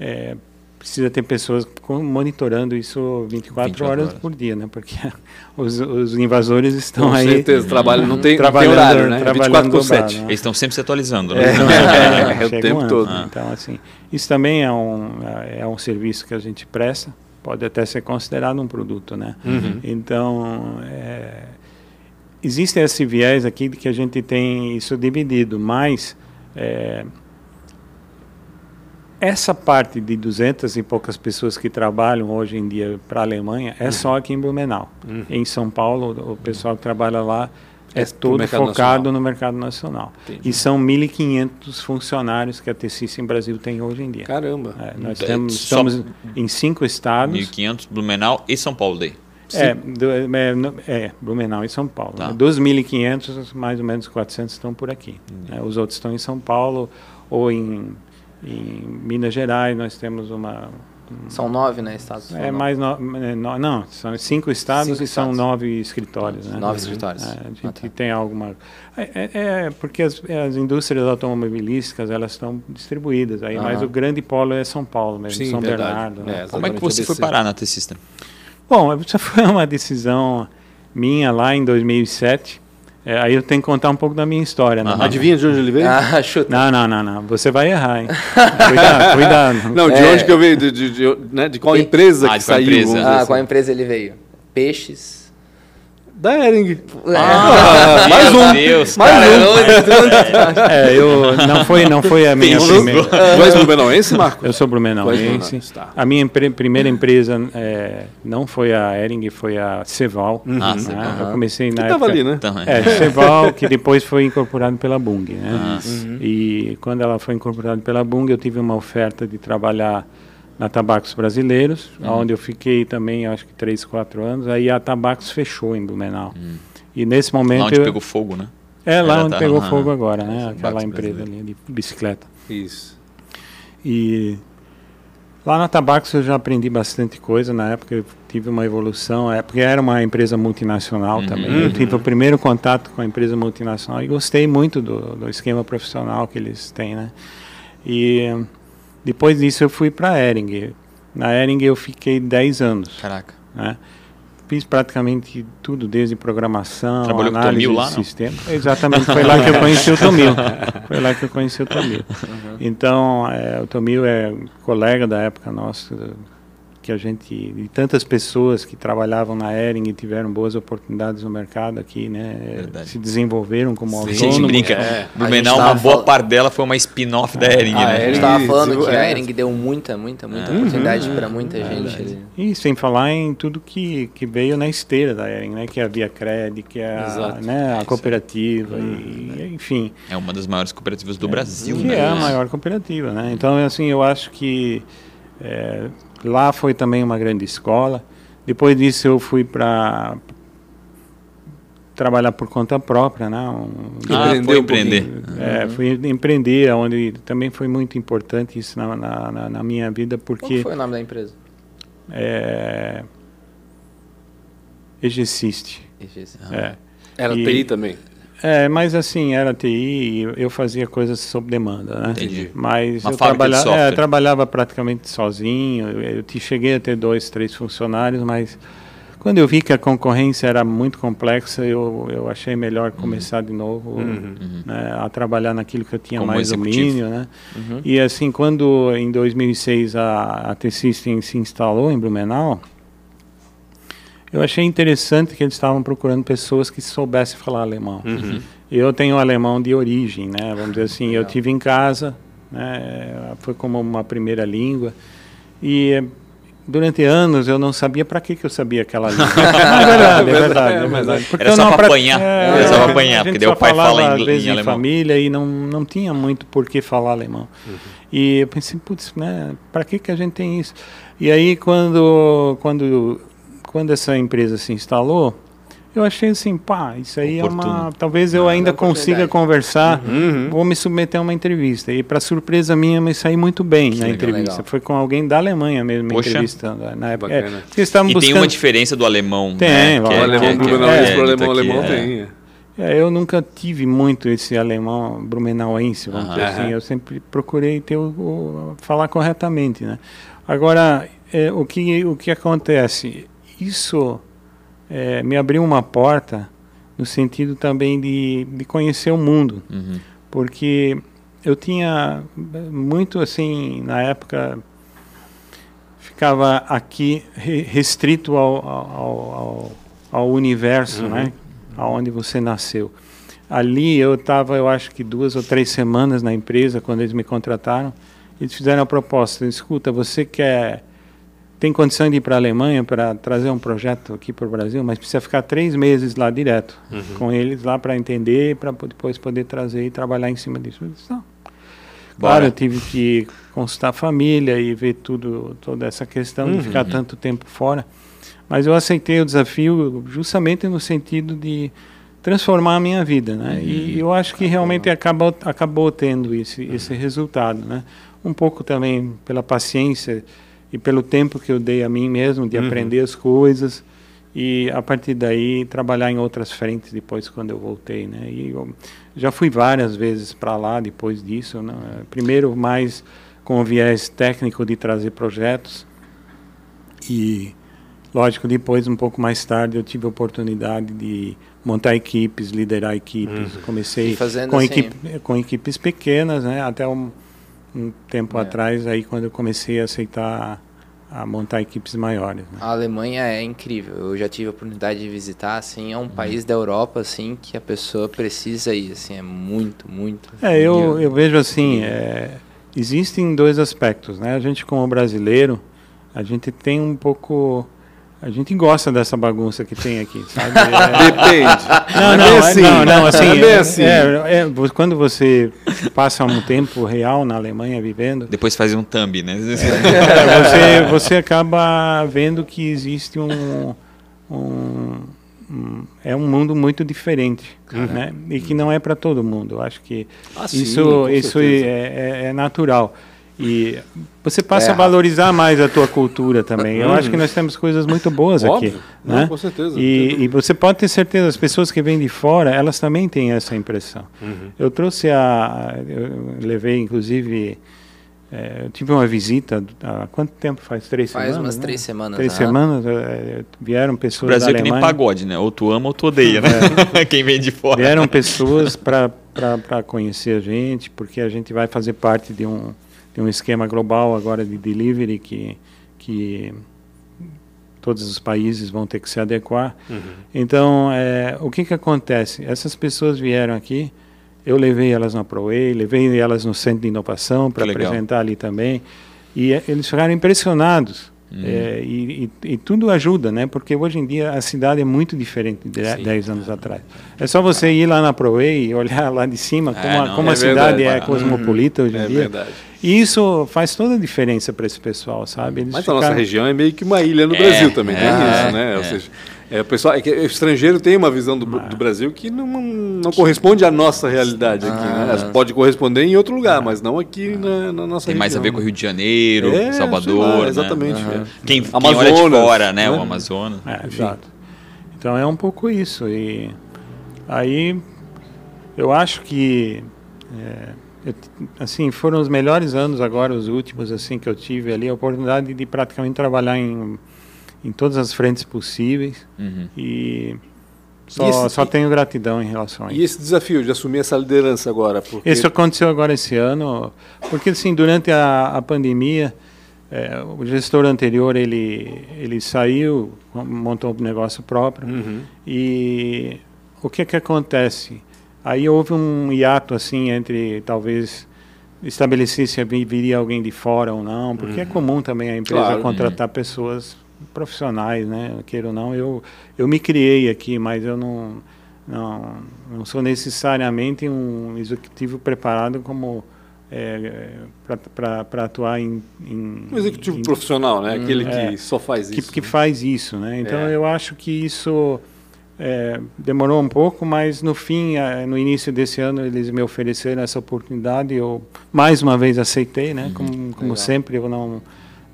é, precisa ter pessoas com- monitorando isso 24, 24 horas, horas. por dia, né? Porque os, os invasores estão Com aí certeza, trabalho, não tem, não tem trabalhando, horário, né? É trabalhando 24 por dobrado, 7. né? Eles estão sempre se atualizando, É, né? É, o chega tempo um todo. Então, assim, isso também é um, é um serviço que a gente presta, pode até ser considerado um produto, né? Uhum. Então, é, existe esse viés aqui de que a gente tem isso dividido, mas é, essa parte de 200 e poucas pessoas que trabalham hoje em dia para a Alemanha é só aqui em Blumenau. Em São Paulo, o pessoal que trabalha lá é, É todo focado nacional. no mercado nacional. Entendi. E são 1.500 funcionários que a T-System Brasil tem hoje em dia. Caramba. É, nós É, temos, estamos em cinco estados. 1.500, Blumenau e São Paulo daí. É, do, é, no- é, Blumenau e São Paulo. Tá. né? Dos 1.500, mais ou menos 400 estão por aqui. né? Os outros estão em São Paulo ou em, em Minas Gerais. Nós temos uma. São nove, né, estados? É São mais no, é, no- não, são cinco estados Cinco e são estados. nove escritórios. Né? Nove escritórios. É, a gente Ah, tá. tem alguma. É, é- é porque as, as indústrias automobilísticas elas estão distribuídas aí, mas Aham. o grande polo é São Paulo mesmo, Sim, São verdade. Bernardo. né? É, Como é que você foi parar na T-System? Bom, isso foi uma decisão minha lá em 2007. É, aí eu tenho que contar um pouco da minha história. Aham. Adivinha de onde ele veio? Ah, chuta. Não, não, não, não. Você vai errar, hein? cuidado, cuidado. Não, de É. onde que eu veio? De, de, de- né, de qual E- empresa Ah, que saiu? empresa? dizer Ah, assim. qual empresa ele veio? Peixes. Da Ering. Ah, mais um. Deus, mais cara, um. É, eu não foi, não foi a minha Pensou. primeira. Tu és blumenauense, Marco? Eu sou blumenauense. Blumenauense, tá. A minha empre- primeira empresa é, não foi a Ering, foi a Ceval. Ah, né? Ceval. Eu comecei na Que época... ali, né? É, Ceval, que depois foi incorporado pela Bung, né? Ah. E quando ela foi incorporada pela Bung, eu tive uma oferta de trabalhar na Tabacos Brasileiros, onde eu fiquei também, acho que 3, 4 anos. Aí a Tabacos fechou em Blumenau. E nesse momento... Lá onde eu- pegou fogo, né? É, lá Ela onde tá- pegou aham. fogo agora, né? Tabacos Aquela empresa ali de bicicleta. Isso. E lá na Tabacos eu já aprendi bastante coisa. Na época eu tive uma evolução, é porque era uma empresa multinacional Uhum. também. Eu tive o primeiro contato com a empresa multinacional e gostei muito do, do esquema profissional que eles têm, né? E depois disso eu fui para Ering. Na Ering eu fiquei 10 anos, Caraca. né? Fiz praticamente tudo, desde programação, Trabalhou com o análise Tomil lá, de não? sistema. Exatamente, foi lá que eu conheci o Tomil. Foi lá que eu conheci o Tomil. Então, é, o Tomil é colega da época nossa, que a gente, de tantas pessoas que trabalhavam na Ering e tiveram boas oportunidades no mercado aqui, né? Verdade. Se desenvolveram como A autônomos. gente brinca. é. Blumenau, A uma boa falando- parte dela foi uma spin-off da Ering, Ah, né? A gente estava falando que a é. Ering deu muita, muita, muita É. oportunidade Uhum. para muita gente. E sem falar em tudo que, que veio na esteira da Ering, né? Que é a Via Cred, que é a, Exato. né, a cooperativa, e, enfim. É uma das maiores cooperativas do Brasil, que né? é a maior cooperativa, né? Então, assim, eu acho que é, lá foi também uma grande escola. Depois disso, eu fui para trabalhar por conta própria, né? Um, Ah, Empreender foi empreender. é, fui empreender, onde também foi muito importante isso na, na, na- na minha vida, Qual porque foi o nome da empresa? é, Egesist. É. Era E- TI também. É, mas assim, era TI e eu fazia coisas sob demanda, né? Entendi. Mas Uma eu software. é, eu trabalhava praticamente sozinho. Eu, te- cheguei a ter dois, três funcionários, mas quando eu vi que a concorrência era muito complexa, eu, eu achei melhor Uhum. começar de novo né, a trabalhar naquilo que eu tinha Como mais executivo. domínio, né? E assim, quando em 2006 a, a T-System se instalou em Blumenau, eu achei interessante que eles estavam procurando pessoas que soubessem falar alemão. Eu tenho alemão de origem, né? Vamos dizer assim, eu tive em casa, né? Foi como uma primeira língua e eh, durante anos eu não sabia para que que eu sabia aquela língua. é verdade, é verdade, é verdade. Porque Era só pra- apanhar. é, Era só pra a apanhar, porque daí o pai fala falava, em- às vezes, em alemão. família e não, não tinha muito por que falar alemão. E eu pensei, putz, né, para que que a gente tem isso? E aí quando quando quando essa empresa se instalou, eu achei assim, pá, isso aí é uma, Oportuno. talvez eu ainda consiga conversar, Uhum. vou me submeter a uma entrevista. E para surpresa minha, me saí muito bem na legal. entrevista. Legal. Foi com alguém da Alemanha mesmo me Poxa. entrevistando na época. Bacana. É, eles estavam E buscando tem uma diferença do alemão. Tem, né? lógico. Que O é- alemão que é- que é- blumenauense é, alemão dito aqui, alemão é. tem. é. É, eu nunca tive muito esse alemão brumenauense, vamos dizer assim. Eu sempre procurei ter o, o- falar corretamente, né? Agora, é, o que o que acontece? Isso é, me abriu uma porta no sentido também de, de conhecer o mundo, Uhum. porque eu tinha muito assim na época ficava aqui re- restrito ao, ao, ao, ao universo, né? Aonde você nasceu. Ali eu estava, eu acho que duas ou três semanas na empresa quando eles me contrataram. Eles fizeram a proposta: escuta, você quer tem condição de ir para a Alemanha para trazer um projeto aqui para o Brasil, mas precisa ficar três meses lá direto com eles lá para entender, para depois poder trazer e trabalhar em cima disso. Eu disse, não. Claro, eu tive que consultar a família e ver tudo, toda essa questão de ficar tanto tempo fora. Mas eu aceitei o desafio justamente no sentido de transformar a minha vida, né? E eu acho que realmente acabou, acabou tendo esse, esse resultado, né? Um pouco também pela paciência e pelo tempo que eu dei a mim mesmo de aprender as coisas e a partir daí trabalhar em outras frentes depois quando eu voltei, né? E eu já fui várias vezes para lá depois disso, né? Primeiro mais com o viés técnico de trazer projetos e lógico depois um pouco mais tarde eu tive a oportunidade de montar equipes, liderar equipes. Comecei E fazendo com, assim- equipe, com equipes pequenas, né? Até um, um tempo É. atrás aí quando eu comecei a aceitar a montar equipes maiores. Né? A Alemanha é incrível. Eu já tive a oportunidade de visitar, assim, é um país da Europa, assim, que a pessoa precisa ir, assim, é muito, muito. É, eu, eu vejo assim, é, existem dois aspectos, né? A gente como brasileiro, a gente tem um pouco a gente gosta dessa bagunça que tem aqui, sabe? É... Depende. Não, não, é assim. não, não, assim, é, é assim. É, é, quando você passa um tempo real na Alemanha vivendo. Depois faz um thumb, né? você, você acaba vendo que existe um, um, um é um mundo muito diferente, uhum. né? E que não é para todo mundo. Eu acho que ah, isso, sim, isso é, é natural. E você passa é. a valorizar mais a tua cultura também. Eu acho que nós temos coisas muito boas Óbvio. aqui. Não, né? com certeza. E, e, você pode ter certeza, as pessoas que vêm de fora, elas também têm essa impressão. Uhum. Eu trouxe a. Eu levei, inclusive. É, eu tive uma visita há quanto tempo faz? Três faz semanas? Faz umas né? três semanas. Três semanas é, vieram pessoas. O Brasil da é que nem pagode, né? Ou tu ama ou tu odeia, né? É. Quem vem de fora. Vieram pessoas para conhecer a gente, porque a gente vai fazer parte de um tem um esquema global agora de delivery que, que todos os países vão ter que se adequar. Uhum. Então, é, o que, que acontece? Essas pessoas vieram aqui, eu levei elas na ProWay, levei elas no Centro de Inovação para apresentar ali também, e é, eles ficaram impressionados. Uhum. É, e, e, e, tudo ajuda, né? Porque hoje em dia a cidade é muito diferente de 10 anos atrás. É só você ir lá na ProWay e olhar lá de cima é, como, a, como é a cidade é cosmopolita hoje em é dia. Verdade. E isso faz toda a diferença para esse pessoal, sabe? Eles Mas ficaram... a nossa região é meio que uma ilha no é, Brasil também, tem isso, né? Ou seja, é, o pessoal, é que o estrangeiro tem uma visão do, do Brasil que não, não corresponde à nossa realidade aqui. Né? Ah. Pode corresponder em outro lugar, mas não aqui na, na nossa Tem região. mais a ver com o Rio de Janeiro, é, Salvador. Lá, né? exatamente. Né? Quem, quem olha de fora, né? né? O Amazonas. É, exato. Então é um pouco isso. E aí eu acho que é, eu, assim foram os melhores anos agora, os últimos assim que eu tive ali a oportunidade de praticamente trabalhar em em todas as frentes possíveis uhum. e só, e esse, só tenho gratidão em relação a isso. E esse desafio de assumir essa liderança agora? Porque... Isso aconteceu agora esse ano, porque assim, durante a, a pandemia, é, o gestor anterior, ele, ele saiu, montou um negócio próprio, uhum. e o que que acontece? Aí houve um hiato, assim, entre talvez estabelecer se viria alguém de fora ou não, porque é uhum. é comum também a empresa claro, contratar uhum. pessoas profissionais, né? Queira ou não, eu, eu me criei aqui, mas eu não, não, não sou necessariamente um executivo preparado como é, para atuar em, em, um executivo em, profissional, né? Aquele é, que só faz isso. Que, né? faz isso, né? Então é. eu acho que isso é, demorou um pouco, mas no fim, é, no início desse ano, eles me ofereceram essa oportunidade. Eu mais uma vez aceitei, né? Uhum, como, como sempre, eu não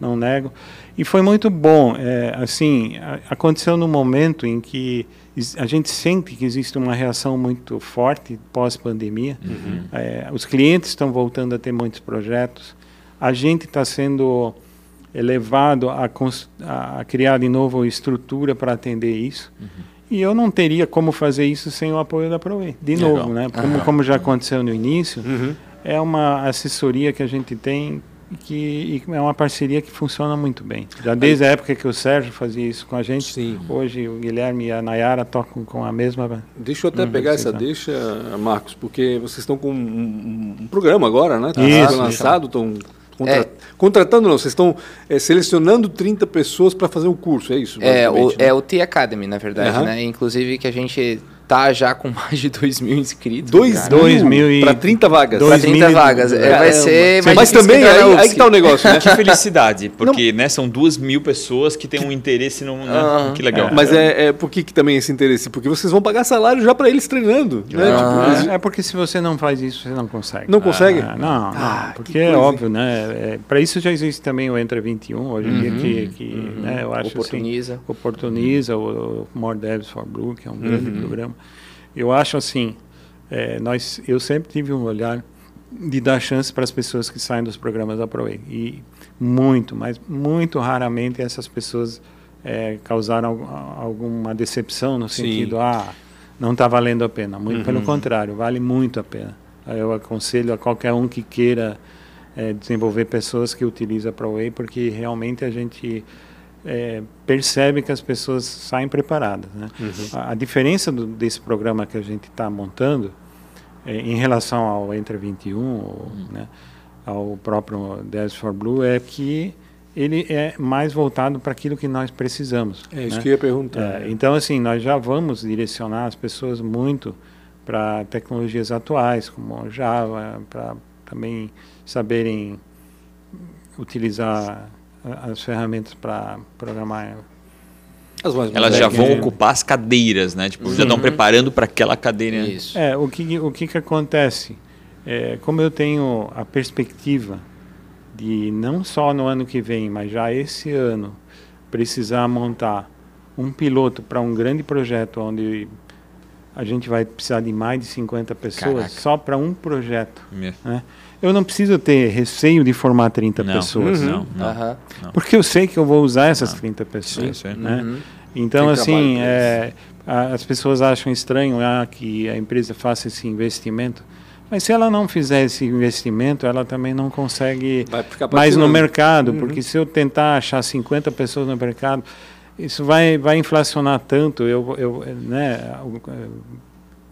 não nego. E foi muito bom. É, assim, aconteceu no momento em que a gente sente que existe uma reação muito forte pós-pandemia. Uhum. É, os clientes estão voltando a ter muitos projetos. A gente está sendo levado a, a, criar de novo estrutura para atender isso. Uhum. E eu não teria como fazer isso sem o apoio da ProE. De Legal. novo, né? Como, uhum. como já aconteceu no início, uhum. é uma assessoria que a gente tem que é uma parceria que funciona muito bem. Já desde a época que o Sérgio fazia isso com a gente, Sim. hoje o Guilherme e a Nayara tocam com a mesma. Deixa eu até pegar essa deixa, Marcos, porque vocês estão com um, um programa agora, né? Está lançado, estão Contra... É. Contratando não, vocês estão é, selecionando 30 pessoas para fazer um curso, é isso? É o, né? é o T-Academy, na verdade, uhum. né? Inclusive que a gente tá já com mais de 2 mil inscritos. 2 mil e... Para 30 vagas. Para 30 vagas. É, vai ser mais Mas também, aí, aí que tá o negócio, né? Que felicidade, porque né, são 2 mil pessoas que têm um interesse no... Né? Ah, que legal. É. Mas é, é, por que, que também esse interesse? Porque vocês vão pagar salário já para eles treinando. Né? Ah, tipo, é porque se você não faz isso, você não consegue. Não consegue? Ah, não, ah, porque é óbvio, né? É, para isso já existe também o Entra 21, hoje em uhum, dia, que, que uhum. né, eu acho oportuniza. Assim, oportuniza, o, o More Devs for Blue, que é um uhum. grande programa. Eu acho assim, é, nós, eu sempre tive um olhar de dar chance para as pessoas que saem dos programas da ProE. E muito, mas muito raramente essas pessoas é, causaram alguma decepção no sentido, Sim. ah, não está valendo a pena. Muito uhum. pelo contrário, vale muito a pena. Eu aconselho a qualquer um que queira é, desenvolver pessoas que utilizam a ProWay, porque realmente a gente é, percebe que as pessoas saem preparadas. Né? Uhum. A, a, diferença do, desse programa que a gente está montando é, em relação ao Entre 21, ou, uhum. né, ao próprio Dance for Blue, é que ele é mais voltado para aquilo que nós precisamos. É isso né? que eu ia perguntar. É, então, assim, nós já vamos direcionar as pessoas muito para tecnologias atuais, como Java, para também saberem utilizar as ferramentas para programar. Elas já vão ocupar as cadeiras, né? Tipo, já estão uhum. preparando para aquela cadeira. Isso. É, o que, o que, que acontece? É, como eu tenho a perspectiva de não só no ano que vem, mas já esse ano, precisar montar um piloto para um grande projeto onde a gente vai precisar de mais de 50 pessoas Caraca. só para um projeto. Né? Eu não preciso ter receio de formar 30 não. pessoas. Uhum. Não, não, não, Porque eu sei que eu vou usar essas 30 pessoas. Sim, sim. Né? Uhum. Então, Tem assim, é, as pessoas acham estranho ah, que a empresa faça esse investimento. Mas se ela não fizer esse investimento, ela também não consegue mais no mercado, uhum. porque se eu tentar achar 50 pessoas no mercado, isso vai, vai inflacionar tanto. Eu, eu, né,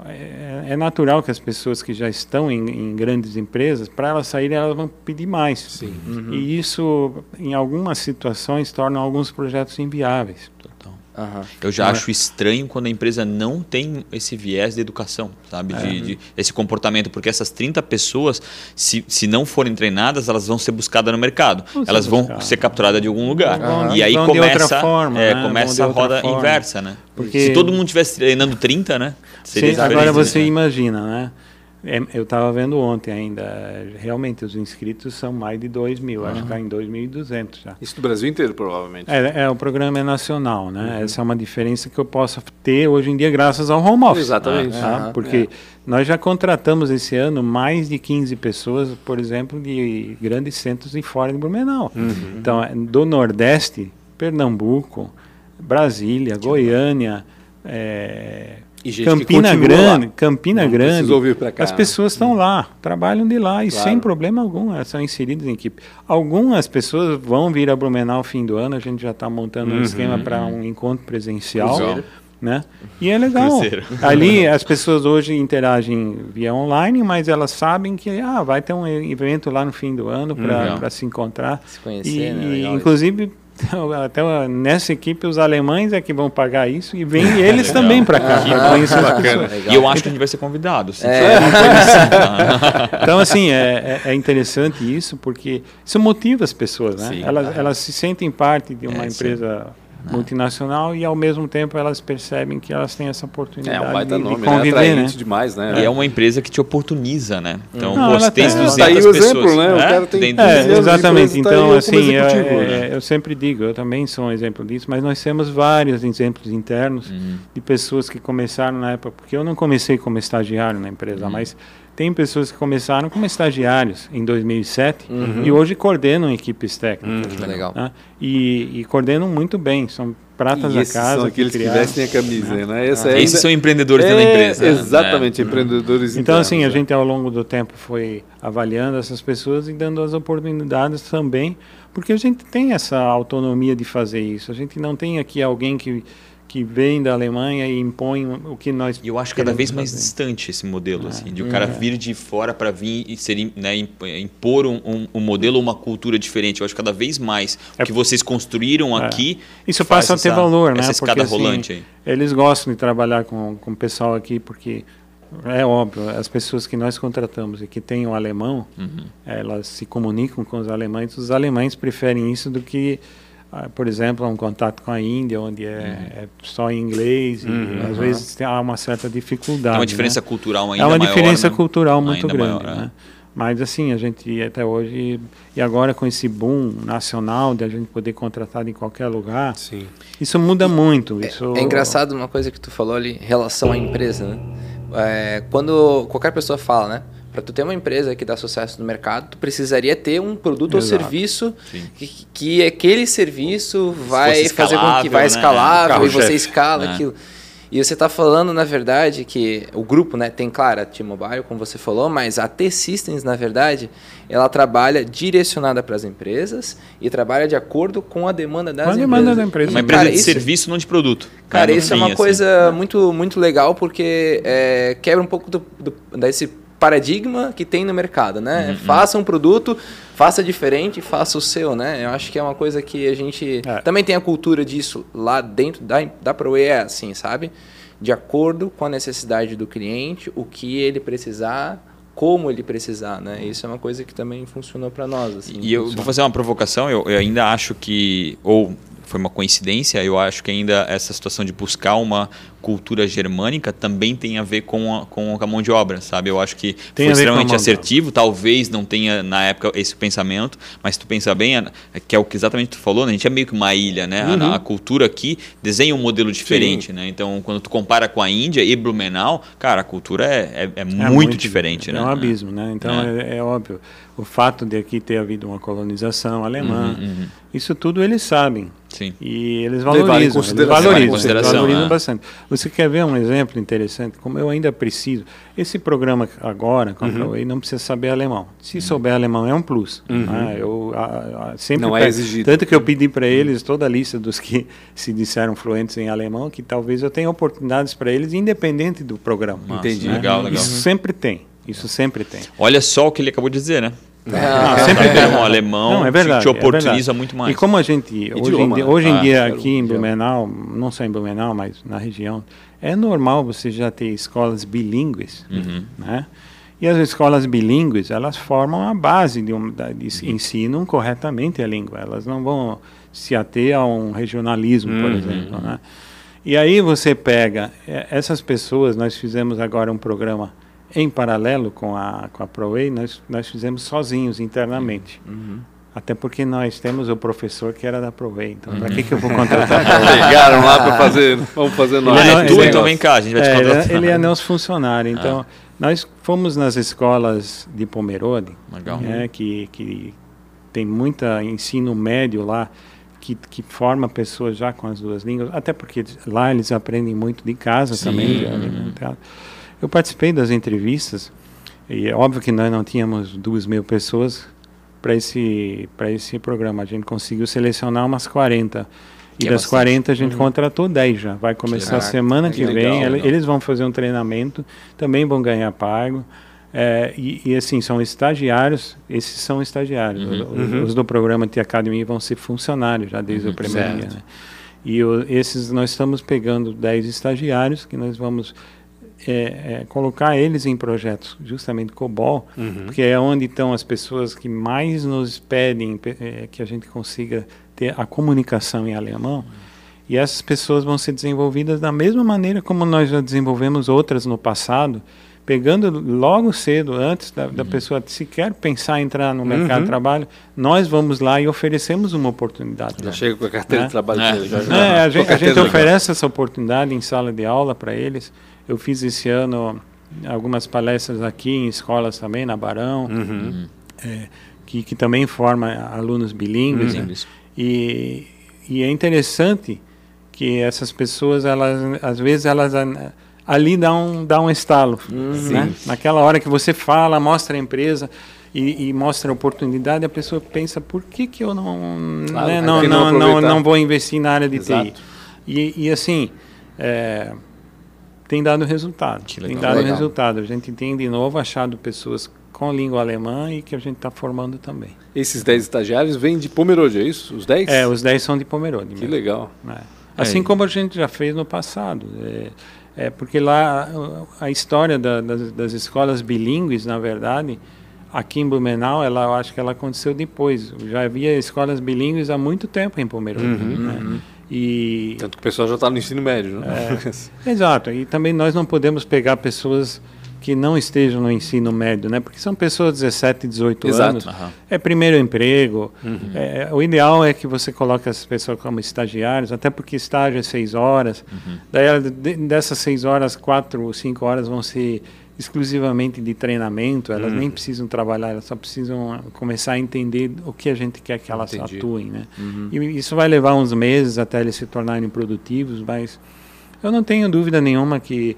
é, é natural que as pessoas que já estão em, em grandes empresas, para elas saírem, elas vão pedir mais. Sim. Uhum. E isso, em algumas situações, torna alguns projetos inviáveis. Uhum. Eu já acho estranho quando a empresa não tem esse viés de educação, sabe? É. De, de, esse comportamento, porque essas 30 pessoas, se, se não forem treinadas, elas vão ser buscadas no mercado. Vão elas vão buscado. ser capturadas de algum lugar. Uhum. E aí vão começa, forma, é, né? começa a roda forma. inversa, né? Porque... Se todo mundo estivesse treinando 30, né? Seria agora você né? imagina, né? É, eu estava vendo ontem ainda, realmente os inscritos são mais de 2 mil, uhum. acho que está em 2.200 já. Isso do Brasil inteiro, provavelmente. É, é o programa é nacional, né? Uhum. Essa é uma diferença que eu posso ter hoje em dia graças ao home office. Exatamente. Tá? Uhum. Porque é. nós já contratamos esse ano mais de 15 pessoas, por exemplo, de grandes centros e fora de Blumenau. Uhum. Então, é, do Nordeste, Pernambuco, Brasília, Goiânia, é, Campina Grande, lá. Campina não Grande, as pessoas estão lá, trabalham de lá e claro. sem problema algum, elas são inseridas em equipe. Algumas pessoas vão vir a Blumenau fim do ano, a gente já está montando uhum, um esquema para um encontro presencial. Né? E é legal. Cruzeiro. Ali as pessoas hoje interagem via online, mas elas sabem que ah, vai ter um evento lá no fim do ano para uhum. se encontrar. Se conhecer, e, né? e inclusive então, até nessa equipe os alemães é que vão pagar isso e vêm eles também para cá. Ah, isso bacana. E eu acho que a gente vai ser convidado. É. então assim é, é, é, interessante isso porque isso motiva as pessoas, né? Sim, elas, elas se sentem parte de uma é, empresa sim multinacional e ao mesmo tempo elas percebem que elas têm essa oportunidade é, um baita de, nome, de né? conviver, né? demais, né? E é. é uma empresa que te oportuniza, né? Então, Não, pô, tem 200 tá aí o exemplo, né? O cara tem, é, exatamente. Então, tá assim, eu, né? eu sempre digo, eu também sou um exemplo disso, mas nós temos vários exemplos internos uhum. de pessoas que começaram na época, porque eu não comecei como estagiário na empresa, uhum. mas tem pessoas que começaram como estagiários em 2007 uhum. e hoje coordenam equipes técnicas. Uhum, legal. Né? E, e, coordenam muito bem, são pratas da casa. São aqueles que, que vestem a camisa, né? né? Essa ah, Esses são empreendedores é, da empresa. Exatamente, né? empreendedores Então, internos, assim, a né? gente ao longo do tempo foi avaliando essas pessoas e dando as oportunidades também, porque a gente tem essa autonomia de fazer isso. A gente não tem aqui alguém que que vem da Alemanha e impõe o que nós. E eu acho cada vez mais fazer. distante esse modelo, é. assim, de o cara é. vir de fora para vir e ser, né, impor um, um, um, modelo, uma cultura diferente. Eu acho cada vez mais é. o que vocês construíram é. aqui. Isso passa a ter essa, valor, né? Essa escada porque, assim, rolante assim, aí. Eles gostam de trabalhar com, com o pessoal aqui porque é óbvio, as pessoas que nós contratamos e que têm o alemão, uhum. elas se comunicam com os alemães. Os alemães preferem isso do que por exemplo, um contato com a Índia, onde é, uhum. é só em inglês, e uhum. às vezes tem, há uma certa dificuldade. É uma diferença né? cultural ainda maior. É uma maior, diferença né? cultural muito ainda grande. Maior, é. né? Mas assim, a gente até hoje, e agora com esse boom nacional de a gente poder contratar em qualquer lugar, Sim. isso muda e muito. É, isso... é, engraçado uma coisa que tu falou ali, em relação à empresa, né? É, quando qualquer pessoa fala, né? Para tu ter uma empresa que dá sucesso no mercado, tu precisaria ter um produto Exato. ou serviço que, que aquele serviço vai fazer com que vai né? escalável e você escala é. aquilo. E você está falando, na verdade, que o grupo né, tem, claro, a T-Mobile, como você falou, mas a T-Systems, na verdade, ela trabalha direcionada para as empresas e trabalha de acordo com a demanda das com a empresas. demanda da empresa. É uma empresa Cara, de isso- serviço, não de produto. Cara, né, no isso é fim, uma assim. coisa muito, muito legal porque é, quebra um pouco do, do- desse paradigma que tem no mercado, né? Uhum. Faça um produto, faça diferente, faça o seu, né? Eu acho que é uma coisa que a gente É. também tem a cultura disso lá dentro da, da ProE, é assim, sabe? De acordo com a necessidade do cliente, o que ele precisar, como ele precisar, né? Isso é uma coisa que também funcionou para nós, assim. E eu vou fazer uma provocação, eu, eu ainda acho que, ou foi uma coincidência, eu acho que ainda essa situação de buscar uma cultura germânica também tem a ver com a, com a mão de obra, sabe? Eu acho que Tem foi extremamente assertivo, talvez não tenha na época esse pensamento, mas se tu pensa bem, é- que é o que exatamente tu falou, né? a gente é meio que uma ilha, né? A- A, cultura aqui desenha um modelo diferente, né? Então, quando tu compara com a Índia e Blumenau, cara, a cultura é, é, é É muito, diferente, é né? um abismo, né? Então é. é óbvio. O fato de aqui ter havido uma colonização alemã, Uhum, isso tudo eles sabem. Sim. E eles em valorizam, eles valorizam, eles valorizam né? bastante. Você quer ver um exemplo interessante? Como eu ainda preciso. Esse programa agora, com a Uhum. Huawei, não precisa saber alemão. Se souber alemão é um plus. né? Eu a- a- sempre Uhum. Não é exigido. Tanto que eu pedi para eles toda a lista dos que se disseram fluentes em alemão, que talvez eu tenha oportunidades para eles, independente do programa. Massa, Entendi. Legal, legal. Isso sempre tem. Isso sempre tem. Olha só o que ele acabou de dizer, né? Ah, sempre Sempre um alemão Não, é verdade, te é oportuniza verdade. muito mais. E como a gente, hoje em Idioma, dia, né? hoje em Ah, dia aqui em idioma. Blumenau, não só em Blumenau, mas na região, é normal você já ter escolas bilíngues, Uhum. né? E as escolas bilíngues, elas formam a base de, um, de ensinam corretamente a língua. Elas não vão se ater a um regionalismo, por Uhum. exemplo, né? E aí você pega eh, essas pessoas, nós fizemos agora um programa em paralelo com a, com a ProWay, nós, nós fizemos sozinhos internamente. Até porque nós temos o professor que era da ProWay, então para que, que eu vou contratar? Pegaram lá para fazer. Vamos fazer nós. Ah, Ele é tu, ele então vem cá, a gente vai te É, contratar. ele, ele é nosso funcionário. Então, nós fomos nas escolas de Pomerode, Legal. né, que, que tem muita ensino médio lá, que, que forma pessoas já com as duas línguas, até porque lá eles aprendem muito de casa Sim. também. de alimentar. Eu participei das entrevistas, e é óbvio que nós não tínhamos duas mil pessoas para esse, para esse programa. A gente conseguiu selecionar umas 40. E é das bastante. 40 a gente contratou 10 já. Vai começar a semana Que que, vem. Legal. Eles vão fazer um treinamento, também vão ganhar pago. É, e, e, assim, são estagiários, esses são estagiários. Uhum. Os, os do programa T Academy vão ser funcionários já desde Uhum, o primeiro certo. dia. Né? E o, esses nós estamos pegando 10 estagiários que nós vamos é, é, colocar eles em projetos justamente COBOL, Uhum. porque é onde estão as pessoas que mais nos pedem pe- é, que a gente consiga ter a comunicação em alemão. E essas pessoas vão ser desenvolvidas da mesma maneira como nós já desenvolvemos outras no passado, pegando logo cedo, antes da, da pessoa sequer pensar em entrar no mercado Uhum. de trabalho, nós vamos lá e oferecemos uma oportunidade. Já pra chega com a carteira É. de trabalho É. Já, já. é, a gente, a carteira gente legal. oferece essa oportunidade em sala de aula para eles. Eu fiz esse ano algumas palestras aqui em escolas também, na Barão, Uhum. é, que, que também forma alunos bilíngues. Uhum. né? E, e é interessante que essas pessoas, elas, às vezes, elas ah, ali dá um, dá um estalo. né? Naquela hora que você fala, mostra a empresa e, e mostra a oportunidade, a pessoa pensa, por que, que eu não, Claro, né, por não, não não, não, vou investir na área de TI? Exato. E, e assim, é, tem dado resultado. Tem dado Legal. resultado. A gente tem de novo achado pessoas com língua alemã e que a gente está formando também. Esses 10 estagiários vêm de Pomerode, é isso? Os 10? É, os 10 são de Pomerode. Que mesmo. legal. É. Assim É. como a gente já fez no passado. É, é porque lá a história da- das, das escolas bilíngues, na verdade, aqui em Blumenau, ela, eu acho que ela aconteceu depois. Já havia escolas bilíngues há muito tempo em Pomerode. né? E, Tanto que o pessoal já está no ensino médio, né? Exato. E também nós não podemos pegar pessoas que não estejam no ensino médio, né? Porque são pessoas de 17, 18 Exato. anos. Aham. É primeiro emprego. É, o ideal é que você coloque as pessoas como estagiários, até porque estágio é seis horas. Daí, ela- de- dessas seis horas, quatro ou cinco horas vão ser exclusivamente de treinamento. Elas nem precisam trabalhar, elas só precisam começar a entender o que a gente quer que elas Entendi. atuem, né? E isso vai levar uns meses até eles se tornarem produtivos, mas Eu não tenho dúvida nenhuma que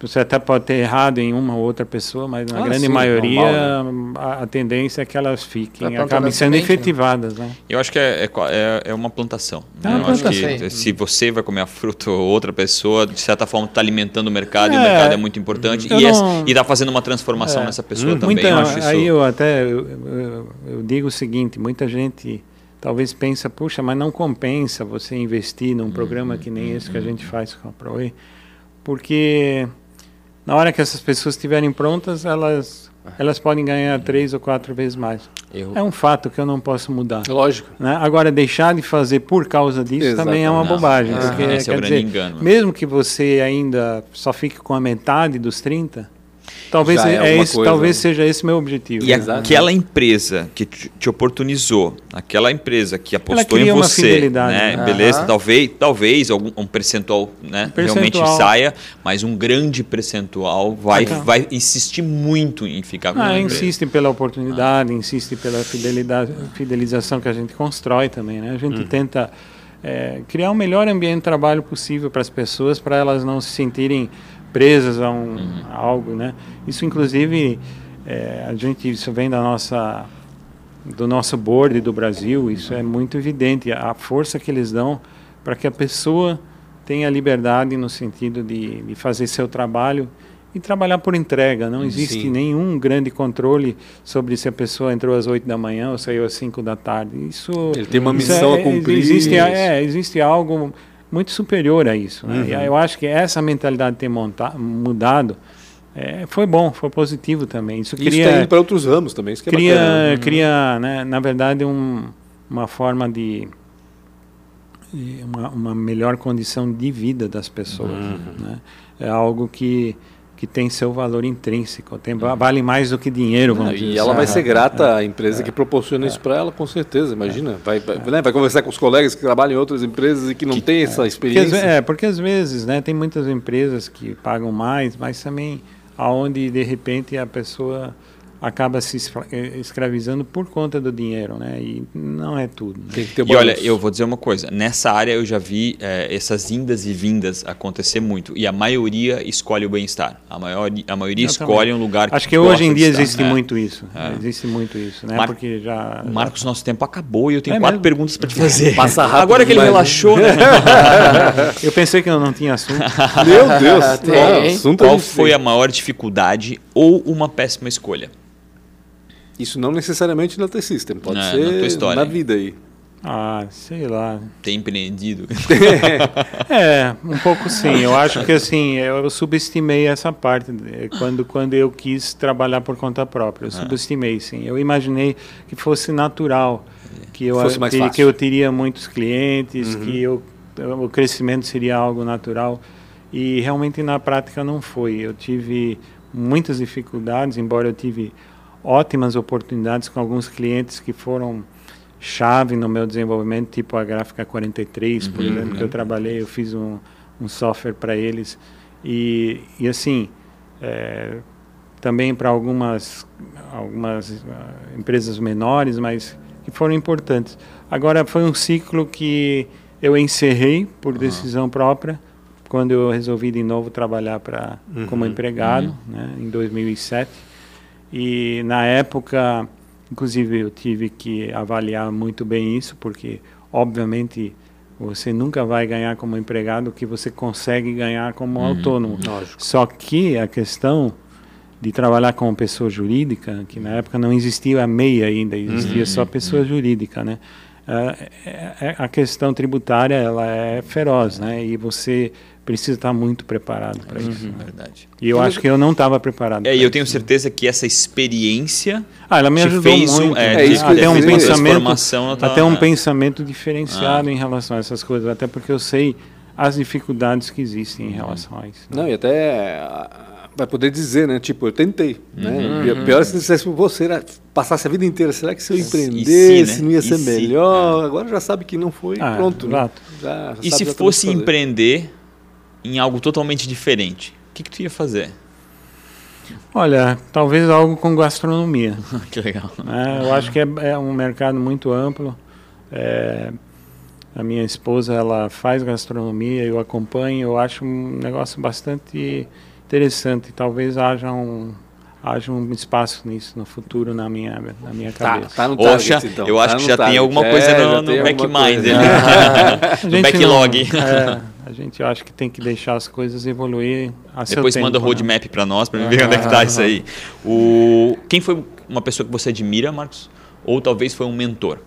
você até pode ter errado em uma ou outra pessoa, mas na Ah, grande sim, maioria normal, né? a, a tendência é que elas fiquem, acabem sendo semente, né? efetivadas. Né? Eu acho que é, é, é- é uma plantação. É né? uma Eu acho plantação. que se você vai comer a fruta ou outra pessoa, de certa forma está alimentando o mercado e o É, mercado é muito importante. E não- está fazendo uma transformação É. nessa pessoa Uhum. também. Muita, eu acho isso. aí eu até eu, eu- eu digo o seguinte, muita gente talvez pensa, puxa, mas não compensa você investir num programa que nem esse que a gente faz com a ProE, porque na hora que essas pessoas estiverem prontas, elas elas podem ganhar três ou quatro vezes mais. Eu, É um fato que eu não posso mudar. Lógico. né? Agora, deixar de fazer por causa disso também é uma bobagem. esse- porque, esse é o grande dizer, engano. mesmo que você ainda só fique com a metade dos 30, talvez, Já é é esse, coisa. talvez seja esse meu objetivo. E Exato. aquela empresa que te te oportunizou, aquela empresa que apostou em você, né? né? beleza, Aham. talvez, talvez algum um percentual, né, realmente Percentual. saia, mas um grande percentual vai, Então. vai insistir muito em ficar com Ah, a empresa. insiste pela oportunidade, insiste pela fidelidade, fidelização que a gente constrói também. Né? A gente Uhum. tenta é, criar o melhor ambiente de trabalho possível para as pessoas, para elas não se sentirem presas a, um, Uhum. a algo. Né? Isso, inclusive, é, a gente isso vem da nossa do nosso board do Brasil. Isso é muito evidente a força que eles dão para que a pessoa tenha liberdade no sentido de, de fazer seu trabalho e trabalhar por entrega. Não existe Sim. nenhum grande controle sobre se a pessoa entrou às 8 da manhã ou saiu às 5 da tarde. Isso Ele tem uma missão é- a cumprir. Existe, é, existe algo muito superior a isso. Né? Uhum. E eu acho que essa mentalidade ter monta mudado é, foi bom, foi positivo também. Isso Isso cria está indo para outros ramos também. Isso é cria, bacana. cria né, na verdade, um, uma forma de, de uma, uma melhor condição de vida das pessoas. Uhum. Né? É algo que, que tem seu valor intrínseco, tem, vale mais do que dinheiro, vamos Ah, dizer e ela assim. vai ser grata à empresa que proporciona isso para ela, com certeza. Imagina. Vai, vai, né, vai conversar com os colegas que trabalham em outras empresas e que não têm essa Porque, às experiência. ve- é, porque às vezes né, tem muitas empresas que pagam mais, mas também aonde de repente a pessoa acaba se eh, escravizando por conta do dinheiro, né? E não é tudo. né? Tem que ter E olha, eu vou dizer uma coisa. Nessa área eu já vi eh, essas indas e vindas acontecer muito. E a maioria escolhe o bem-estar. A, maior, a maioria Eu escolhe um lugar Acho que hoje em dia estar. existe É. muito isso. É. Existe muito isso, né? Mar- Porque já. Marcos, nosso tempo acabou e eu tenho É quatro mesmo? perguntas para te fazer. Passa rápido Agora que ele demais, né? relaxou, né? Eu pensei que eu não tinha assunto. Meu Deus. Tem. Não, assunto Qual gente foi a maior dificuldade ou uma péssima escolha? Isso não necessariamente na T-System, pode É, na ser história. na vida aí. Ah, sei lá. Ter empreendido? É, um pouco sim. Eu acho que assim, eu subestimei essa parte eh, quando quando eu quis trabalhar por conta própria. Eu subestimei, sim. Eu imaginei que fosse natural, que eu Fosse mais ter- fácil. que eu teria muitos clientes, que eu, o crescimento seria algo natural. E realmente na prática não foi. Eu tive muitas dificuldades, embora eu tive ótimas oportunidades com alguns clientes que foram chave no meu desenvolvimento, tipo a Gráfica 43, por exemplo, que eu trabalhei, eu fiz um, um software para eles. E, e assim, é, também para algumas, algumas ah, empresas menores, mas que foram importantes. Agora, foi um ciclo que eu encerrei por decisão própria, quando eu resolvi de novo trabalhar pra, como empregado, né, em 2007. E na época, inclusive, eu tive que avaliar muito bem isso, porque, obviamente, você nunca vai ganhar como empregado o que você consegue ganhar como autônomo. Lógico. Só que a questão de trabalhar como pessoa jurídica, que na época não existia a MEI ainda, existia só pessoa jurídica, né? Ah, é- é- a questão tributária ela é feroz, né? E você precisa estar muito preparado para isso. Verdade. E eu acho que eu não estava preparado. É, e eu isso. tenho certeza que essa experiência Ah, ela me te ajudou fez um, muito. é, É isso que eu até um pensamento, transformação na tua- até um é. pensamento diferenciado em relação a essas coisas, até porque eu sei as dificuldades que existem em relação a isso. Não, e até ah, vai poder dizer, né? Tipo, eu tentei. Né? Uhum. Pi- Pior é se dissesse você, era- passasse a vida inteira, será que se eu E se, empreendesse né? não ia E ser se? melhor? Agora já sabe que não foi, Ah, pronto. Né? exato. Já- já E sabe se fosse empreender em algo totalmente diferente, o que, que tu ia fazer? Olha, talvez algo com gastronomia. que legal. né? Eu acho que é, é um mercado muito amplo. É, A minha esposa, ela faz gastronomia, eu acompanho, eu acho um negócio bastante interessante. Talvez haja um, haja um espaço nisso no futuro na minha, na minha tá, cabeça. Tá no target, Oxa, então. Eu acho tá que já target. tem alguma coisa é, no, no backmind, no backlog. é, a gente eu acho que tem que deixar as coisas evoluir a Depois manda o né? roadmap para nós, para ver onde é que tá isso aí. O... Quem foi uma pessoa que você admira, Marcos? Ou talvez foi um mentor?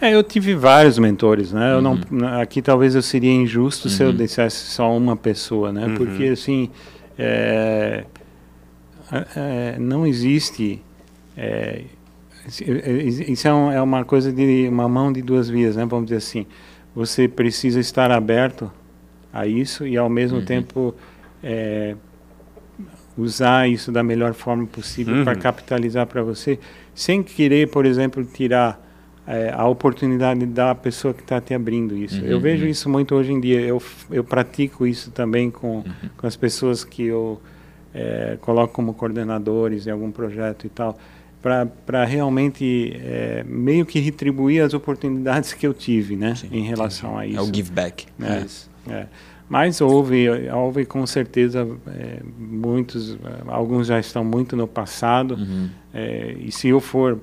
É, eu tive vários mentores, né? Uhum. Eu não, uhum. aqui talvez eu seria injusto uhum. se eu uhum. dissesse só uma pessoa, né? Uhum. Porque assim, é, é, não existe é, isso é, é, uma coisa de uma mão de duas vias, né? Vamos dizer assim, você precisa estar aberto a isso e ao mesmo uhum. tempo é, usar isso da melhor forma possível para capitalizar para você, sem querer, por exemplo, tirar é, a oportunidade da pessoa que está te abrindo isso. Uhum, eu vejo uhum. isso muito hoje em dia. Eu, eu pratico isso também com, uhum. com as pessoas que eu é, coloco como coordenadores em algum projeto e tal, para realmente é, meio que retribuir as oportunidades que eu tive, né, sim, em relação sim, a isso. É o give back. É, é. Mas houve, houve com certeza é, muitos, alguns já estão muito no passado. Uhum. É, e se eu for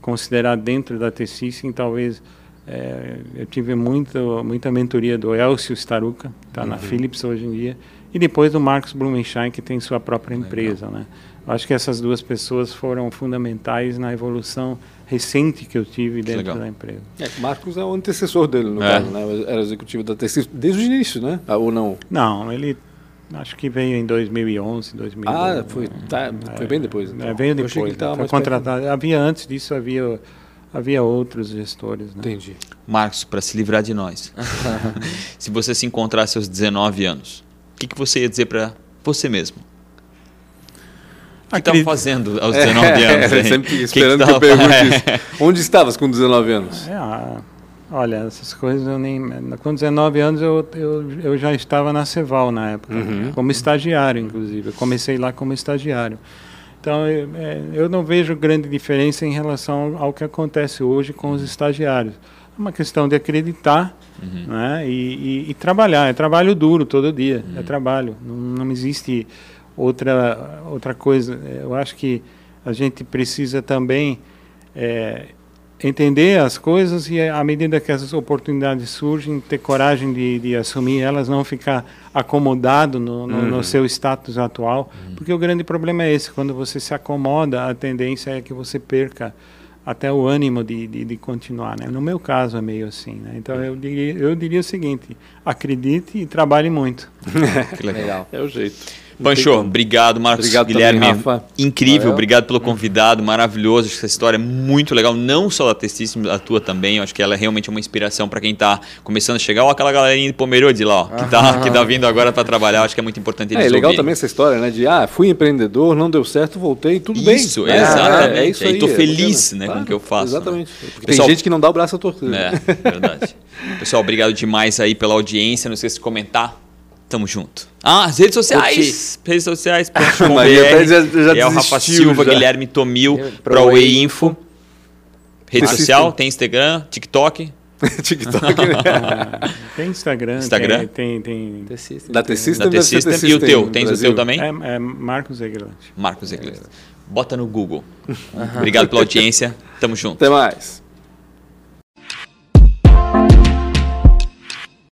considerar dentro da Tessissem, talvez é, eu tive muito, muita mentoria do Elcio Staruca, está uhum. na Philips hoje em dia, e depois do Marcos Blumenstein, que tem sua própria empresa. Né? Eu acho que essas duas pessoas foram fundamentais na evolução recente que eu tive dentro Legal. da empresa. É, Marcos é o antecessor dele, no é. caso, né? Era executivo da Tessissem desde o início, né? Ah, ou não? Não, ele Acho que veio em 2011, 2012. Ah, foi, tá, foi bem depois. Então. É, veio depois. Eu que foi contratado. Havia antes disso havia havia outros gestores. Né? Entendi. Marcos, para se livrar de nós, se você se encontrasse aos 19 anos, o que, que você ia dizer para você mesmo? O que estava fazendo aos 19 é, anos? É, sempre esperando que, que, que eu pergunte isso. Onde estavas com 19 anos? É, ah, Olha, essas coisas eu nem. Com 19 anos eu, eu, eu já estava na Ceval na época, uhum. como estagiário, inclusive. Eu comecei lá como estagiário. Então eu, é, eu não vejo grande diferença em relação ao que acontece hoje com os estagiários. É uma questão de acreditar uhum. né, e, e, e, trabalhar. É trabalho duro todo dia, é uhum. é trabalho. Não, não existe outra, outra coisa. Eu acho que a gente precisa também. É, entender as coisas e à medida que essas oportunidades surgem ter coragem de, de assumir elas não ficar acomodado no, no, uhum. no seu status atual uhum. porque o grande problema é esse quando você se acomoda a tendência é que você perca até o ânimo de, de, de continuar né? No meu caso é meio assim né? Então eu diria, eu diria o seguinte acredite e trabalhe muito. Que legal. É o jeito Pancho, obrigado, Marcos obrigado Guilherme. Também, Rafa. Incrível, Valeu. obrigado pelo convidado, maravilhoso. Acho que essa história é muito legal, não só da Testíssima, a tua também. acho que ela é realmente uma inspiração para quem está começando a chegar, ou aquela galerinha de Pomerode lá, ó, que está que tá vindo agora para trabalhar. Acho que é muito importante eles É, é legal também essa história, né? De ah, fui empreendedor, não deu certo, voltei, tudo isso, bem. Isso, é, exatamente. É, é isso aí. E tô é feliz né, claro, com o que eu faço. Exatamente. Né? Pessoal, tem gente que não dá o braço a torcer. É, verdade. Pessoal, obrigado demais aí pela audiência. Não esqueça de comentar Tamo junto. Ah, as redes sociais. Curti. Redes sociais. Maria já, já é o Rafa Silva, já. Guilherme Tomil, ProWay Info. Rede social, tem Instagram, TikTok. TikTok, né? tem Instagram. Instagram? Tem, tem, tem System. Da T-System, da T-System. E o teu? Tens o teu também? É, é Marcos Eglant. Marcos Eglant. Bota no Google. Obrigado pela audiência. Tamo junto. Até mais.